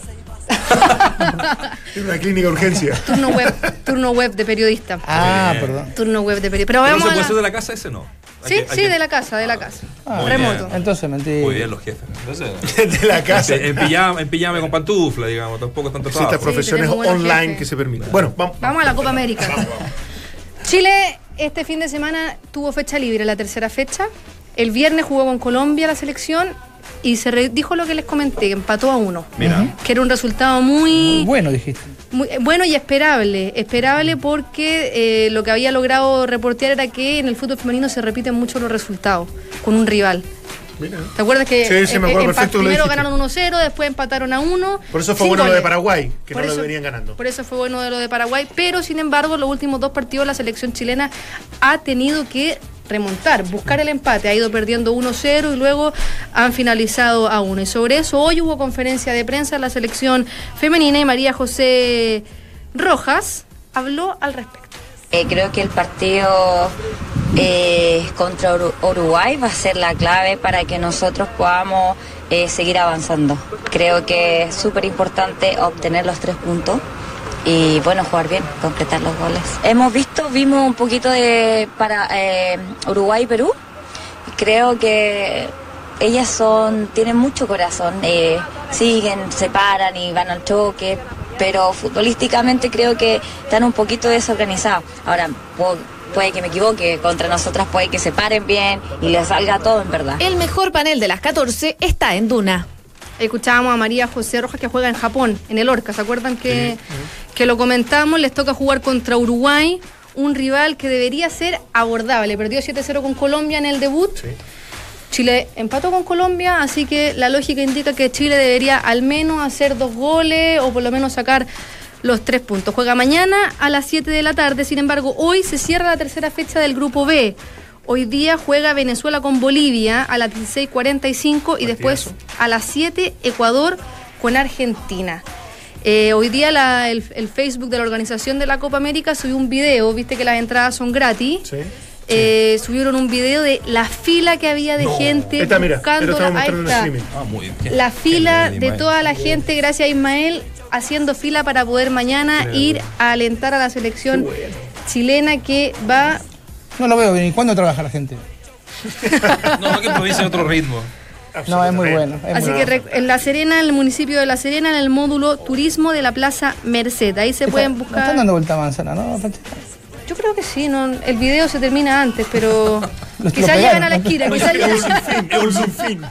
Tiene una clínica de urgencia. Turno web, turno web de periodista. Ah, perdón. Turno web de periodista. Pero Pero no vamos se a puede la- hacer de la casa ese no. Sí, que- sí, que- de la casa, de la casa. Ah, Muy Remoto. bien. Entonces mentí. Muy bien los jefes. Entonces, de la casa. en, pijama, en pijama con pantufla, digamos, tampoco tanto Existen trabajo. profesiones tenemos buenos online jefes. que se permiten. Bueno, vamos. Vamos a la Copa América. Chile este fin de semana tuvo fecha libre, la tercera fecha. El viernes jugó con Colombia la selección y se re- dijo lo que les comenté, empató a uno. Mira. Que era un resultado Muy muy, bueno, dijiste. muy- eh, bueno y esperable. Esperable porque eh, lo que había logrado reportear era que en el fútbol femenino se repiten mucho los resultados con un rival. Mira. ¿Te acuerdas que Sí, sí, me acuerdo empa- perfecto que lo primero ganaron 1-0, después empataron a 1? Por eso fue bueno lo de Paraguay, que no lo venían ganando. Por eso fue bueno de lo de Paraguay, pero sin embargo, los últimos dos partidos la selección chilena ha tenido que remontar, buscar el empate, ha ido perdiendo 1-0 y luego han finalizado a 1. Y sobre eso hoy hubo conferencia de prensa en la selección femenina y María José Rojas habló al respecto. Eh, creo que el partido eh, contra Uru- Uruguay va a ser la clave para que nosotros podamos eh, seguir avanzando. Creo que es súper importante obtener los tres puntos y bueno, jugar bien, completar los goles. Hemos visto, vimos un poquito de para eh, Uruguay y Perú. Creo que ellas son, tienen mucho corazón, eh, siguen, se paran y van al choque, pero futbolísticamente creo que están un poquito desorganizados. Ahora, puedo- puede que me equivoque, contra nosotras puede que se paren bien y les salga todo en verdad. El mejor panel de las 14 está en Duna. Escuchábamos a María José Rojas que juega en Japón, en el Orca. ¿Se acuerdan que, que lo comentamos? Les toca jugar contra Uruguay, un rival que debería ser abordable. Perdió 7-0 con Colombia en el debut. Chile empató con Colombia, así que la lógica indica que Chile debería al menos hacer dos goles o por lo menos sacar los tres puntos. Juega mañana a las 7 de la tarde, sin embargo, hoy se cierra la tercera fecha del grupo B. Hoy día juega Venezuela con Bolivia a las 16.45 y después a las 7 Ecuador con Argentina. Eh, hoy día la- el, el Facebook de la organización de la Copa América subió un video, viste que las entradas son gratis. Sí. Eh, subieron un video de la fila que había de gente mira, buscando la- ahí está. Ah, muy bien. la fila de toda la gente, gracias a Ismael, haciendo fila para poder mañana ir a alentar a la selección chilena que va No lo veo bien. ¿Y cuándo trabaja la gente? No, que improvise otro ritmo. No, es muy bueno. es Así muy que bueno. en La Serena, en el municipio de La Serena, en el módulo Turismo de la Plaza Merced. Ahí se Está- pueden no Están buscar. dando vuelta a manzana, ¿no? Yo creo que sí, no, el video se termina antes, pero quizás llegan a la ¿no? esquina. Quizás Es un llegan- es un sinfín.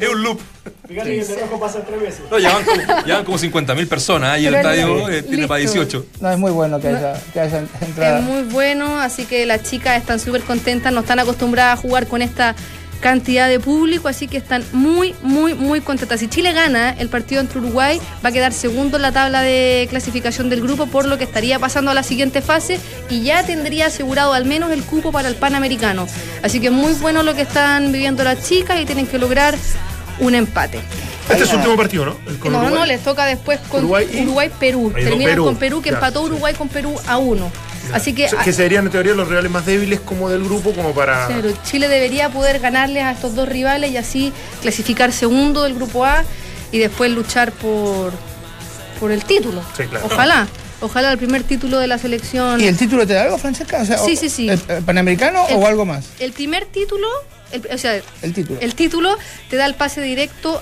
Es un loop. Fíjate que el de rojo pasa tres veces. No, llevan como, llevan como 50.000 personas y el estadio eh, tiene para listo. 18. No, es muy bueno que haya, que haya entrada. Es muy bueno, así que las chicas están súper contentas, no están acostumbradas a jugar con esta cantidad de público, así que están muy, muy, muy contentas. Si Chile gana el partido entre Uruguay, va a quedar segundo en la tabla de clasificación del grupo, por lo que estaría pasando a la siguiente fase y ya tendría asegurado al menos el cupo para el Panamericano. Así que muy bueno lo que están viviendo las chicas y tienen que lograr un empate. Este es su último partido, ¿no? Con No, Uruguay. no, les toca después con Uruguay-Perú. Terminan Perú, con Perú, que ya. empató Uruguay con Perú a uno. Así que O sea, que serían en teoría los rivales más débiles como del grupo, como para. Claro, Chile debería poder ganarles a estos dos rivales y así clasificar segundo del grupo A y después luchar por, por el título. Sí, claro. Ojalá, ojalá el primer título de la selección. ¿Y el título te da algo, Francesca? O sea, Sí, o- sí, sí. ¿el- el ¿Panamericano El- o algo más? El primer título, el- o sea, El título. el título te da el pase directo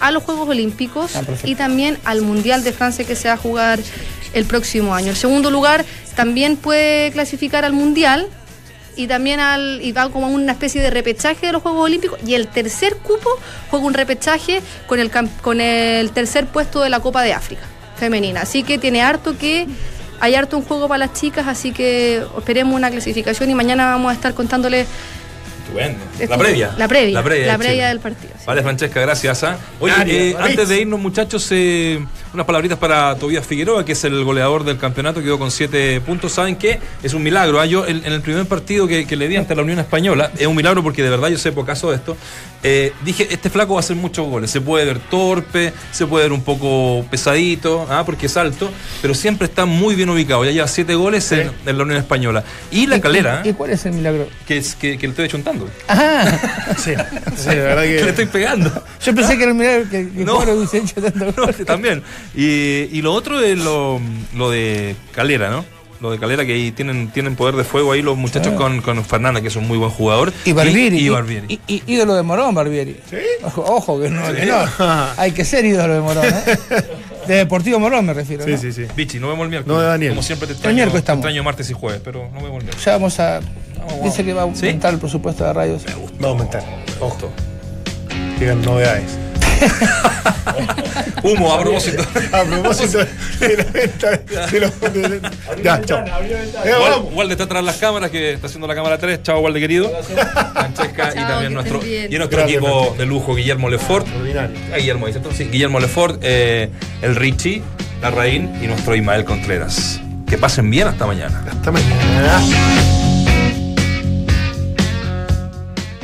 a los Juegos Olímpicos Ah, y también al Mundial de Francia que se va a jugar el próximo año. El segundo lugar también puede clasificar al Mundial y también al y va como una especie de repechaje de los Juegos Olímpicos y el tercer cupo juega un repechaje con el con el tercer puesto de la Copa de África femenina. Así que tiene harto que hay harto un juego para las chicas, así que esperemos una clasificación y mañana vamos a estar contándoles Estupendo. Esto- La previa. La previa. La previa, de Chile. del partido. Vale, Francesca, gracias. ¿ah? Oye, eh, antes de irnos, muchachos, eh, unas palabritas para Tobías Figueroa, que es el goleador del campeonato, quedó con siete puntos. ¿Saben qué? Es un milagro. ¿ah? Yo, en, en el primer partido que, que le di ante la Unión Española, es un milagro porque de verdad yo sé pocaso de esto. eh, dije, este flaco va a hacer muchos goles. Se puede ver torpe, se puede ver un poco pesadito, ¿ah? porque es alto, pero siempre está muy bien ubicado. Ya lleva siete goles en, en la Unión Española. Y la ¿Y- calera, ¿Y, cuál es el milagro? que, es, que, que le estoy chuntando. Ajá. Sí, sí, de verdad Que le estoy pegando. Yo pensé que era el que, que No. Cuadro hubiese hecho tanto. No, también. Y, y lo otro es lo, lo de Calera, ¿no? Lo de Calera, que ahí tienen, tienen poder de fuego ahí los muchachos Sí. con, con Fernanda, que es un muy buen jugador. Y Barbieri. Y, y Barbieri. y- y- ídolo de Morón, Barbieri. ¿Sí? Ojo, ojo, que no, Sí. que no. Hay que ser ídolo de Morón, ¿eh? De Deportivo Morón me refiero. Sí, ¿no? sí, sí. Bichi, nos vemos el miércoles. No, de Daniel. Como siempre te El extraño, miércoles te estamos. extraño martes y jueves, pero no vemos el miércoles. Ya vamos a. Dice que va a vamos. ¿Sí? aumentar el presupuesto de radios. Va a aumentar. Ojo. Llegan novedades. Humo, a propósito. A propósito de la venta de los. de- Ya, chao. Eh. Walde está atrás de las cámaras, que está haciendo la cámara 3. Chao, Walde querido. Francesca y también nuestro, y nuestro Gracias, equipo Francesca. de lujo, Guillermo Lefort. Ah, Guillermo sí, Guillermo Lefort, eh, el Richie, la Raín y nuestro Ismael Contreras. Que pasen bien hasta mañana. Hasta mañana.